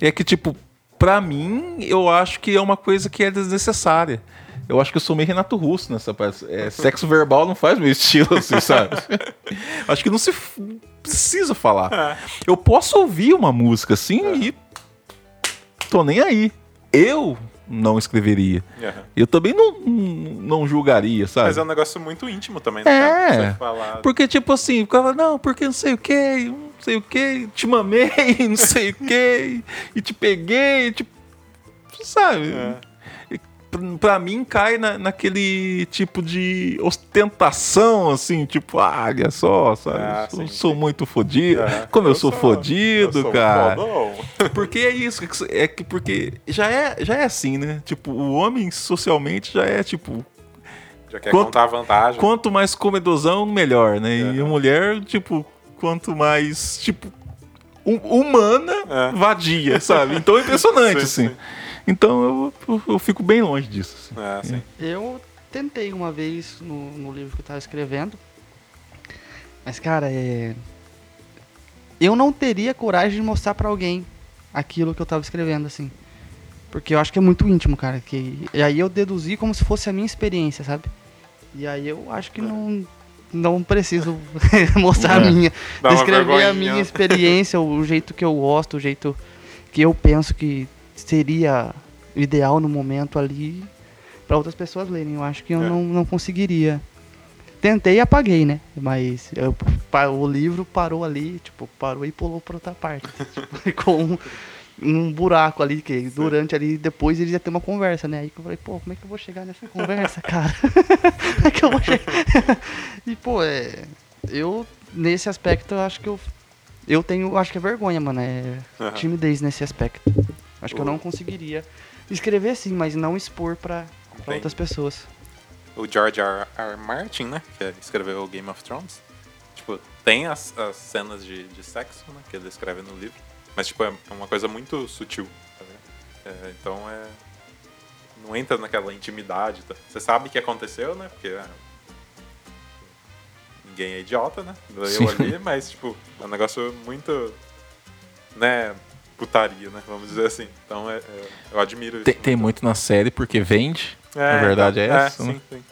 É que, tipo, pra mim, eu acho que é uma coisa que é desnecessária. Eu acho que eu sou meio Renato Russo nessa parte. É, sexo verbal não faz meu estilo, assim, sabe? acho que não se precisa falar. Eu posso ouvir uma música assim e tô nem aí. Eu não escreveria. Aham. Eu também não, não julgaria, sabe? Mas é um negócio muito íntimo também, né? É. falar... Porque, tipo assim, o cara, não, porque não sei o que, não sei o que, te mamei, não sei o que, e te peguei, tipo. Sabe? É. Pra- Pra mim cai na, naquele tipo de ostentação, assim, tipo, ah, olha só, sabe? Ah, eu sou, sim, sou sim. muito fodido. É. Como eu, sou, fodido, eu sou cara. fodão. Porque é isso, é que porque já é, já é assim, né? Tipo, o homem socialmente já é tipo, Já quer Quanto- contar a vantagem. quanto mais comedozão, melhor, né? E a mulher, tipo, quanto mais, tipo, humana, É. vadia, sabe? Então é impressionante, Sim, assim. sim. Então eu, eu, fico bem longe disso. assim. É, sim. Eu tentei uma vez no, no livro que eu tava escrevendo. Mas, cara, é. Eu não teria coragem de mostrar pra alguém aquilo que eu tava escrevendo, assim. Porque eu acho que é muito íntimo, cara. Que... E aí eu deduzi como se fosse a minha experiência, sabe? E aí eu acho que não. Não preciso mostrar a É. minha. Dá Descrever a minha experiência, o jeito que eu gosto, o jeito que eu penso que seria ideal no momento ali para outras pessoas lerem. Eu acho que eu É. não, não conseguiria. Tentei e apaguei, né? Mas eu- o livro parou ali, tipo, parou e pulou pra outra parte. tipo, ficou um, buraco ali, que durante ali, depois eles iam ter uma conversa, né? Aí eu falei, pô, como é que eu vou chegar nessa conversa, cara? como é que eu vou chegar? e, pô, é. Eu, nesse aspecto, eu acho que eu. Eu tenho, acho que é vergonha, mano. É Aham. timidez nesse aspecto. Acho que eu não conseguiria escrever sim, mas não expor Bem. outras pessoas. O George R. R. Martin, né? Que escreveu o Game of Thrones. Tipo, tem as, as cenas de, de sexo, né? Que ele escreve no livro. Mas, tipo, é uma coisa muito sutil. tá? É, então, é... Não entra naquela intimidade. Tá? Você sabe o que aconteceu, né? Porque... ah, ninguém é idiota, né? Eu Sim. ali, mas, tipo, é um negócio muito... Né? Putaria, né? Vamos dizer assim. Então, é, é- eu admiro isso. Tem, tem muito na série porque vende. É, na verdade então, é essa. né? sim, sim.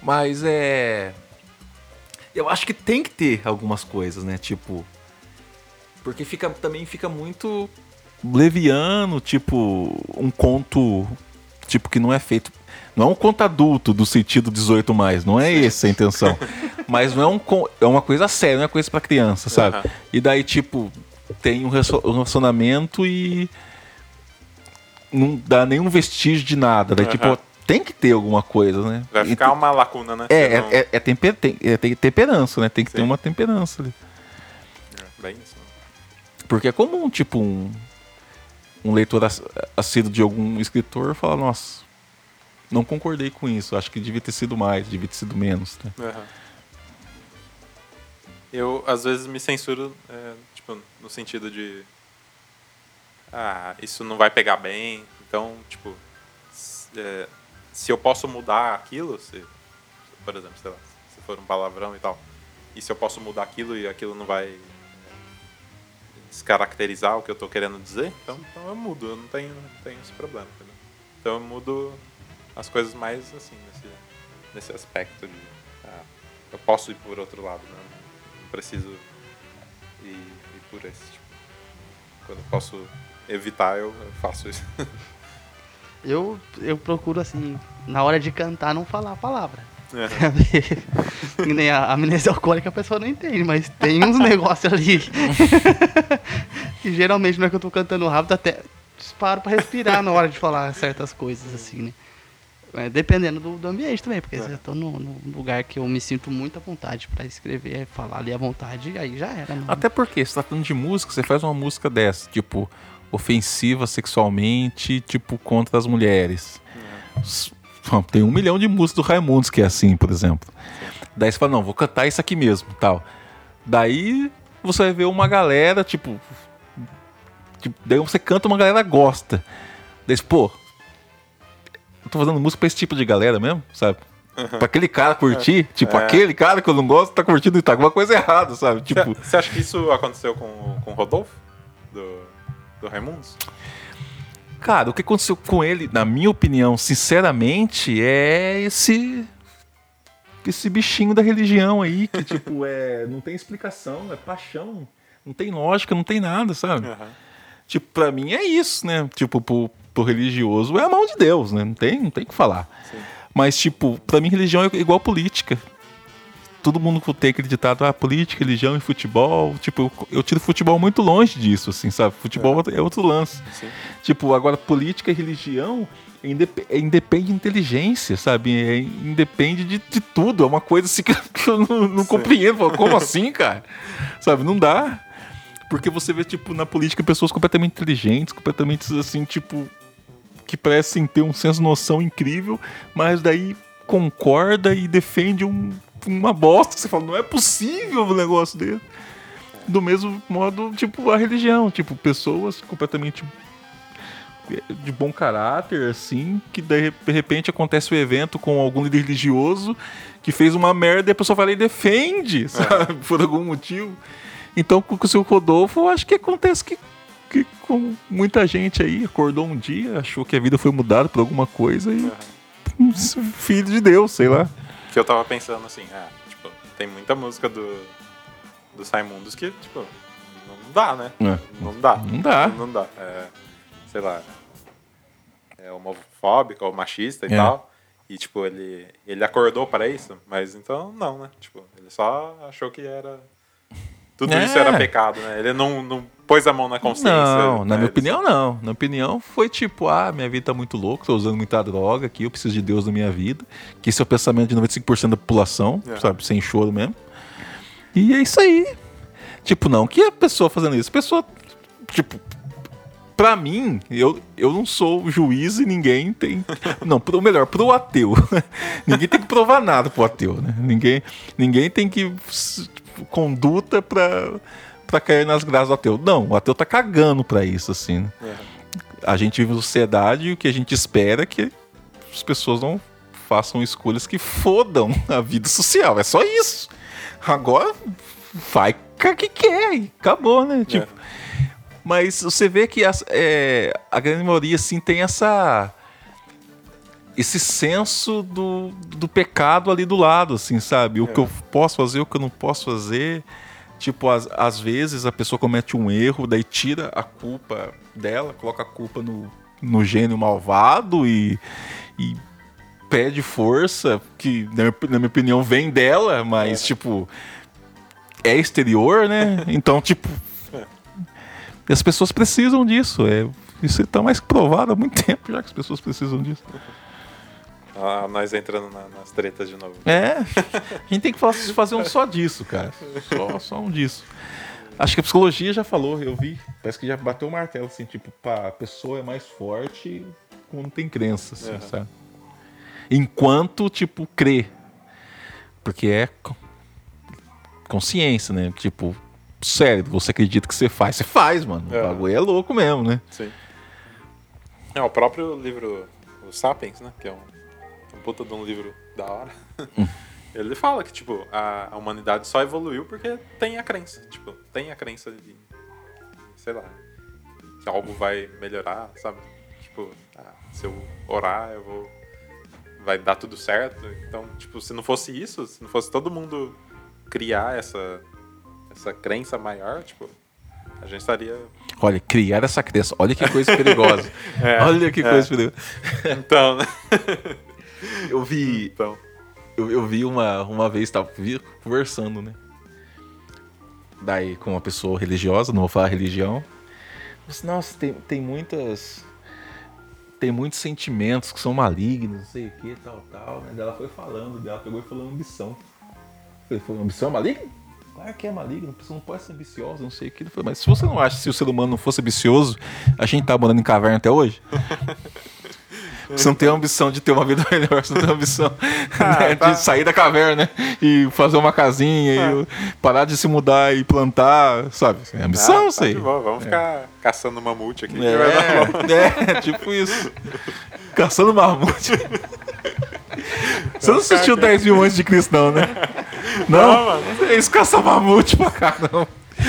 Mas é. Eu acho que tem que ter algumas coisas, né? Tipo. Porque fica, também fica muito leviano, tipo, um conto tipo que não é feito. Não é um conto adulto do sentido 18 mais, não é essa a intenção. Mas não é um é uma coisa séria, não é coisa pra criança, sabe? Aham. E daí, tipo, tem um relacionamento e não dá nenhum vestígio de nada. Daí, Aham. tipo, tem que ter alguma coisa, né? Vai E ficar uma lacuna, né? é, Você não- é, é, é, temper, tem, é tem temperança, né? Tem que ter Sim. uma temperança ali. é bem isso. Porque é comum, tipo, um, um leitor ass- assíduo de algum escritor falar, nossa, não concordei com isso, acho que devia ter sido mais, devia ter sido menos. Né? Aham. Eu, às vezes, me censuro, é, tipo, no sentido de... Ah, isso não vai pegar bem. Então, tipo, é, se eu posso mudar aquilo, se, por exemplo, sei lá, se for um palavrão e tal, e se eu posso mudar aquilo e aquilo não vai é, descaracterizar o que eu tô querendo dizer, então, então eu mudo, eu não tenho, não tenho esse problema, entendeu? Então eu mudo as coisas mais assim, nesse, nesse aspecto de. ah, eu posso ir por outro lado, né? Não preciso ir, ir por esse. Tipo, quando eu posso evitar, eu, eu faço isso. Eu, eu procuro, assim, na hora de cantar, não falar a palavra. É. Que nem a amnésia alcoólica a pessoa não entende, mas tem uns negócios ali. que geralmente não é que eu tô cantando rápido, até disparo pra respirar na hora de falar certas coisas, assim, né? É, dependendo do, do ambiente também, porque se eu tô num num lugar que eu me sinto muito à vontade pra escrever, falar ali à vontade, aí já era. Não, Até porque, se tá tratando de música, você faz uma música dessa, tipo, ofensiva sexualmente, tipo, contra as mulheres. S- Tem um milhão de músicas do Raimundos que é assim, por exemplo. Daí você fala, não, vou cantar isso aqui mesmo, tal. Daí você vai ver uma galera, tipo, tipo, daí você canta uma galera gosta. Daí, você, pô, eu tô fazendo música pra esse tipo de galera mesmo, sabe? Pra aquele cara curtir, tipo, É. aquele cara que eu não gosto tá curtindo e tá com uma coisa errada, sabe? Tipo, Você acha que isso aconteceu com, com o Rodolfo? Do, do Raimundos? Cara, o que aconteceu com ele, na minha opinião, sinceramente, é esse. Esse bichinho da religião aí, que, tipo, é. Não tem explicação, é paixão. Não tem lógica, não tem nada, sabe? Aham. Tipo, pra mim é isso, né? Tipo, pro, pro religioso é a mão de Deus, né? Não tem, não tem o que falar. Sim. Mas, tipo, pra mim religião é igual política. Todo mundo tem aquele ditado, ah, política, religião e futebol. Tipo, eu, eu tiro futebol muito longe disso, assim, sabe? Futebol é outro lance. Sim. Tipo, agora política e religião é indep- é independe de inteligência, sabe? É, independe de, de tudo. É uma coisa assim que eu- não, não compreendo. Como assim, cara? Sabe? Não dá. Porque você vê, tipo, na política pessoas completamente inteligentes, completamente assim, tipo, que parecem ter um senso de noção incrível, mas daí concorda e defende um- uma bosta. Você fala, não é possível um negócio desse. Do mesmo modo, tipo, a religião. Tipo, pessoas completamente de bom caráter, assim, que de repente acontece o evento com algum líder religioso que fez uma merda e a pessoa vai lá e defende, sabe? Por algum motivo. Então, com o seu Rodolfo, eu acho que acontece que, que com muita gente aí acordou um dia, achou que a vida foi mudada por alguma coisa e. um Filho de Deus, sei lá. Que eu tava pensando assim, ah, tipo, tem muita música do, do Raimundos que, tipo, não dá, né? É. Não dá. Não dá. Não dá. É, sei lá, é homofóbico ou machista e É. tal. E, tipo, ele, ele acordou para isso, mas então não, né? Tipo, ele só achou que era. Tudo É. isso era pecado, né? Ele não, não pôs a mão na consciência. Não, na né? minha Ele opinião, não. Na minha opinião, foi tipo, ah, minha vida tá muito louca, tô usando muita droga aqui, eu preciso de Deus na minha vida. Que esse é o pensamento de 95% da população, É. sabe? Sem choro mesmo. E é isso aí. Tipo, não que a pessoa fazendo isso, a pessoa, tipo, pra mim, eu, eu não sou juiz e ninguém tem. Não, pro, melhor, pro ateu. ninguém tem que provar nada pro ateu, né? Ninguém, ninguém tem que. tipo, conduta pra, pra cair nas graças do ateu. Não, o ateu tá cagando pra isso, assim. né? É. A gente vive uma sociedade e o que a gente espera é que as pessoas não façam escolhas que fodam a vida social. É só isso. Agora vai que quer e acabou, né? Tipo, mas você vê que as- é, a grande maioria assim, tem essa. Esse senso do, do pecado ali do lado, assim, sabe? O É. que eu posso fazer, o que eu não posso fazer. Tipo, às, às vezes a pessoa comete um erro, daí tira a culpa dela, coloca a culpa no, no gênio malvado e, e pede força, que na minha, na minha opinião vem dela, mas tipo. É exterior, né? Então, tipo. As pessoas precisam disso. É, isso está mais que provado há muito tempo já que as pessoas precisam disso. Ah, nós entrando na- nas tretas de novo. É, a gente tem que fa- fazer um só disso, cara. Só, só um disso. Acho que a psicologia já falou, eu vi. Parece que já bateu o martelo, assim, tipo, pá, a pessoa é mais forte quando tem crença, assim, Uhum. sabe? Enquanto, tipo, crê. Porque é co- consciência, né? Tipo, cérebro, você acredita que você faz. Você faz, mano. É. O bagulho é louco mesmo, né? Sim. É, o próprio livro, o Sapiens, né? Que é um puta de um livro da hora. Ele fala que, tipo, a, a humanidade só evoluiu porque tem a crença. Tipo, tem a crença de, sei lá, que algo vai melhorar, sabe? Tipo, ah, se eu orar, eu vou. Vai dar tudo certo. Então, tipo, se não fosse isso, se não fosse todo mundo criar essa, essa crença maior, tipo, a gente estaria Olha, criar essa crença. Olha que coisa perigosa. É, Olha que é. coisa perigosa. Então? Eu vi, Então. eu, eu vi uma, uma vez, tava conversando, né? Daí, com uma pessoa religiosa, não vou falar religião. Disse, Nossa, tem, tem muitas. Tem muitos sentimentos que são malignos, não sei o que, tal, tal. Né? Ela foi falando, daí ela pegou e falou ambição. Falei, ambição é maligno? Claro que é maligno, a pessoa não pode ser ambiciosa, não sei o que. Mas se você não acha que se o ser humano não fosse ambicioso, a gente tá morando em caverna até hoje? Você não tem a ambição de ter uma vida melhor, você não tem a ambição né, tá. de sair da caverna e fazer uma casinha e parar de se mudar e plantar, sabe? É ambição, Ah, tá boa, Vamos ficar caçando mamute aqui. É, é, tipo isso. Caçando mamute. Você não assistiu 10 mil antes de Cristo, não, né? Não? Não, mano. Eles caçam mamute pra caramba.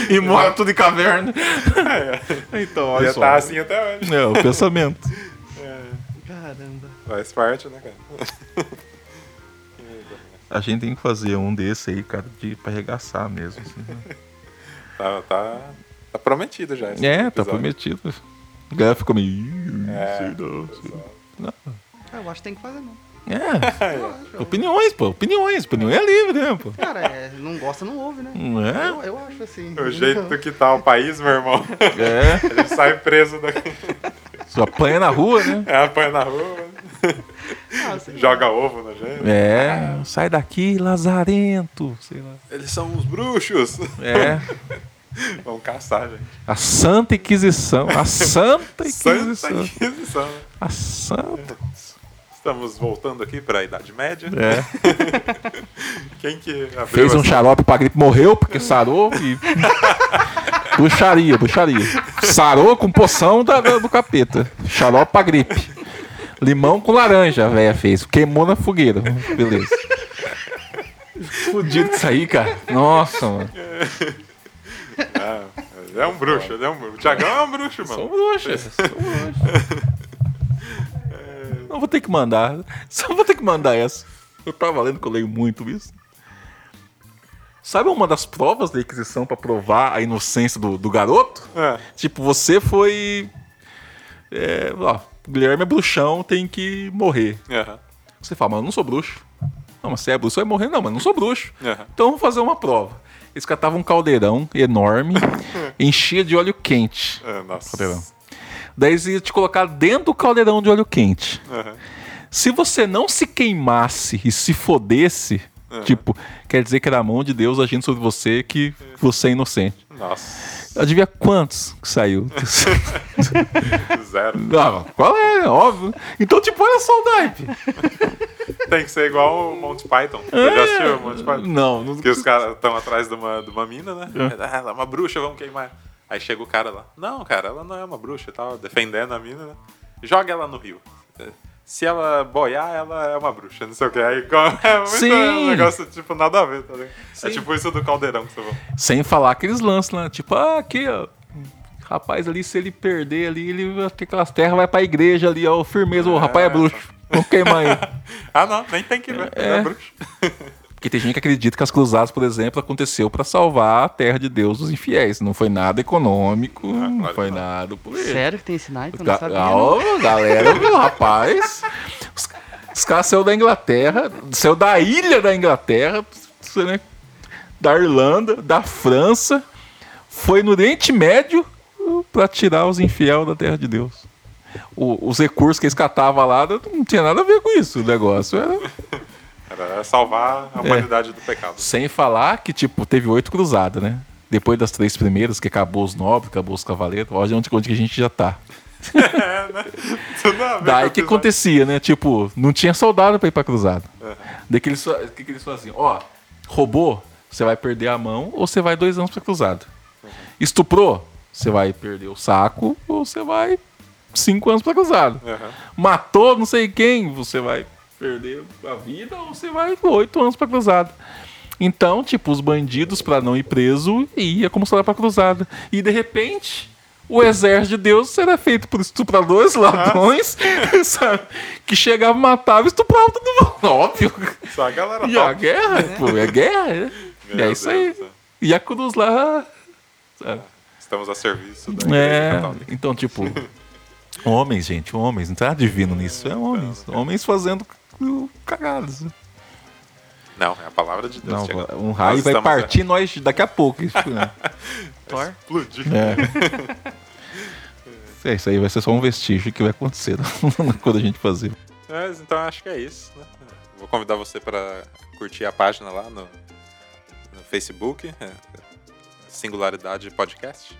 E moram tudo em caverna. Então, olha Já só. tá assim até hoje. É, o pensamento. Caramba. Faz parte, né, cara? A gente tem que fazer um desse aí, cara, de, pra arregaçar mesmo. assim, né? Tá, tá, tá prometido já. esse É, tá episódio. prometido. A galera ficou meio. "Ih, É, sei não, sei não." Eu acho que tem que fazer não. É, opiniões, pô. Opiniões. Opinião é livre, né, pô? Cara, é, não gosta, não ouve, né? Não é? Eu, eu acho assim. O jeito que tá o país, meu irmão, É. gente sai preso daqui. Só apanha na rua, né? É, apanha na rua, Ah, lá. joga ovo na gente. É, sai daqui, lazarento. Sei lá. Eles são uns bruxos. É. Vamos caçar, gente. A Santa Inquisição. A Santa Santa Inquisição. Inquisição. né? A Santa. Estamos voltando aqui pra Idade Média. É. Quem que Fez um essa- xarope pra gripe, morreu porque sarou e. Bucharia, bucharia. Sarou com poção da, do capeta. Xarope pra gripe. Limão com laranja, a véia fez. Queimou na fogueira. Beleza. Fudido isso aí, cara. Nossa, mano. Ah, é um bruxo, ele é um bruxo. O Thiagão é um bruxo, mano. bruxas. São bruxas. Não vou ter que mandar. Só vou ter que mandar essa. Eu tava lendo que eu leio muito isso. Sabe uma das provas da Inquisição pra provar a inocência do, do garoto? É. Tipo, você foi. É, ó, Guilherme é bruxão, tem que morrer. Aham. Você fala, mas eu não sou bruxo. Não, mas você é bruxo, você vai morrer. Não, mas eu não sou bruxo. Aham. Então vamos fazer uma prova. Eles catavam um caldeirão enorme, enchia de óleo quente. É, nossa. Caldeirão. Daí eles iam te colocar dentro do caldeirão de óleo quente. Aham. Se você não se queimasse e se fodesse, tipo, quer dizer que era a mão de Deus agindo sobre você que você é inocente. Nossa. Adivinha quantos que saiu? Zero. Não, qual é? Óbvio. Então, tipo, olha só o naipe. Tem que ser igual o Monty Python. Você já assistiu o Monty Python? Não, não. Que os caras estão atrás de uma, de uma mina, né? É. Ah, é uma bruxa, vamos queimar. Aí chega o cara lá. Não, cara, ela não é uma bruxa e tal, defendendo a mina, né? Joga ela no rio. Se ela boiar, ela é uma bruxa, não sei o que. Aí é muito Sim. um negócio, tipo, nada a ver, tá ligado? Sim. É tipo isso do caldeirão que você falou. Sem falar aqueles lances lá, tipo, ah, aqui, ó. Rapaz ali, se ele perder ali, ele vai ter aquelas terras, vai pra igreja ali, ó, firmeza, o rapaz é bruxo. Vamos queimar ele. Ah, não, nem tem que ver. É, É. bruxo. Porque tem gente que acredita que as cruzadas, por exemplo, aconteceu para salvar a terra de Deus dos infiéis. Não foi nada econômico, Ah, não foi não. nada político. Sério que tem esse naipe? Ga- sabia. não. ô, galera, meu rapaz. Os, os caras saiu da Inglaterra, saiu da ilha da Inglaterra, né, da Irlanda, da França, foi no Oriente Médio pra tirar os infiel da terra de Deus. O- os recursos que eles catavam lá não tinha nada a ver com isso. O negócio era. Era salvar É. a humanidade do pecado. Sem falar que, tipo, teve oito cruzadas, né? Depois das três primeiras, que acabou os nobres, acabou os cavaleiros, olha onde, onde que a gente já tá. A ver Daí que acontecia, né? Tipo, não tinha soldado pra ir pra cruzada. Uhum. Daí que eles, que, que eles faziam? Ó, roubou, você vai perder a mão ou você vai dois anos pra cruzada. Estuprou, você vai perder o saco ou você vai cinco anos pra cruzada. Uhum. Matou não sei quem, você vai perder a vida ou você vai oito anos pra cruzada. Então, tipo, os bandidos, pra não ir preso, ia como soldado pra cruzada. E de repente, o exército de Deus era feito por estupradores, ladrões, sabe? Que chegavam, matavam e estupravam todo mundo. Óbvio. Só a galera E a top. guerra, pô, é guerra, né? E é isso Deus aí. E a cruz lá. sabe? Estamos a serviço da Igreja É, então, tipo, homens, gente, homens, não tá divino nisso, é homens. Homens fazendo cagadas. Não, é a palavra de Deus. Não, um raio Nós vai partir nós daqui a pouco. Isso, né? Thor? a Explodir. é. É, isso aí vai ser só um vestígio que vai acontecer quando a gente fazer. Mas, então acho que é isso. Né? Vou convidar você para curtir a página lá no, no Facebook, é, Singularidade Podcast.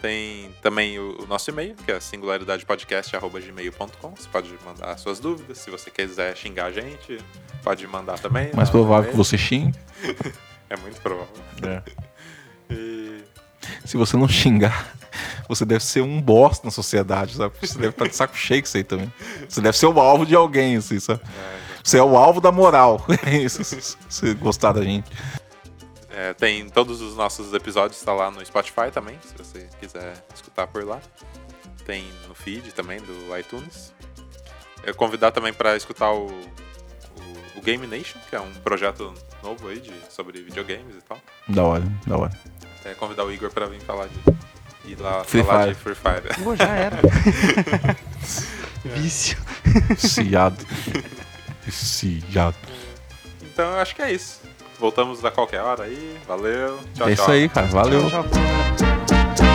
Tem também o, o nosso e-mail, que é singularidadepodcast.gmail.com. Você pode mandar suas dúvidas. Se você quiser xingar a gente, pode mandar também. Mais lá provável que você xingue. É muito provável. E Se você não xingar, você deve ser um bosta na sociedade, sabe? Você deve estar de saco cheio com isso aí também. Você deve ser o alvo de alguém, assim, sabe? Você é o alvo da moral. É se você gostar da gente. É, tem todos os nossos episódios, tá lá no Spotify também, se você quiser escutar por lá. Tem no feed também do iTunes. Eu convidar também para escutar o, o, o Game Nation, que é um projeto novo aí de, sobre videogames e tal. Da hora, da hora. Até convidar o Igor para vir falar de ir lá Free falar Fire. de Free Fire. Pô, já era. Vício. Viciado. Viciado. Então eu acho que é isso. Voltamos a qualquer hora aí. Valeu. Tchau, É tchau. isso aí, cara. Valeu. Tchau, tchau.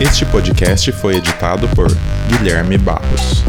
Este podcast foi editado por Guilherme Barros.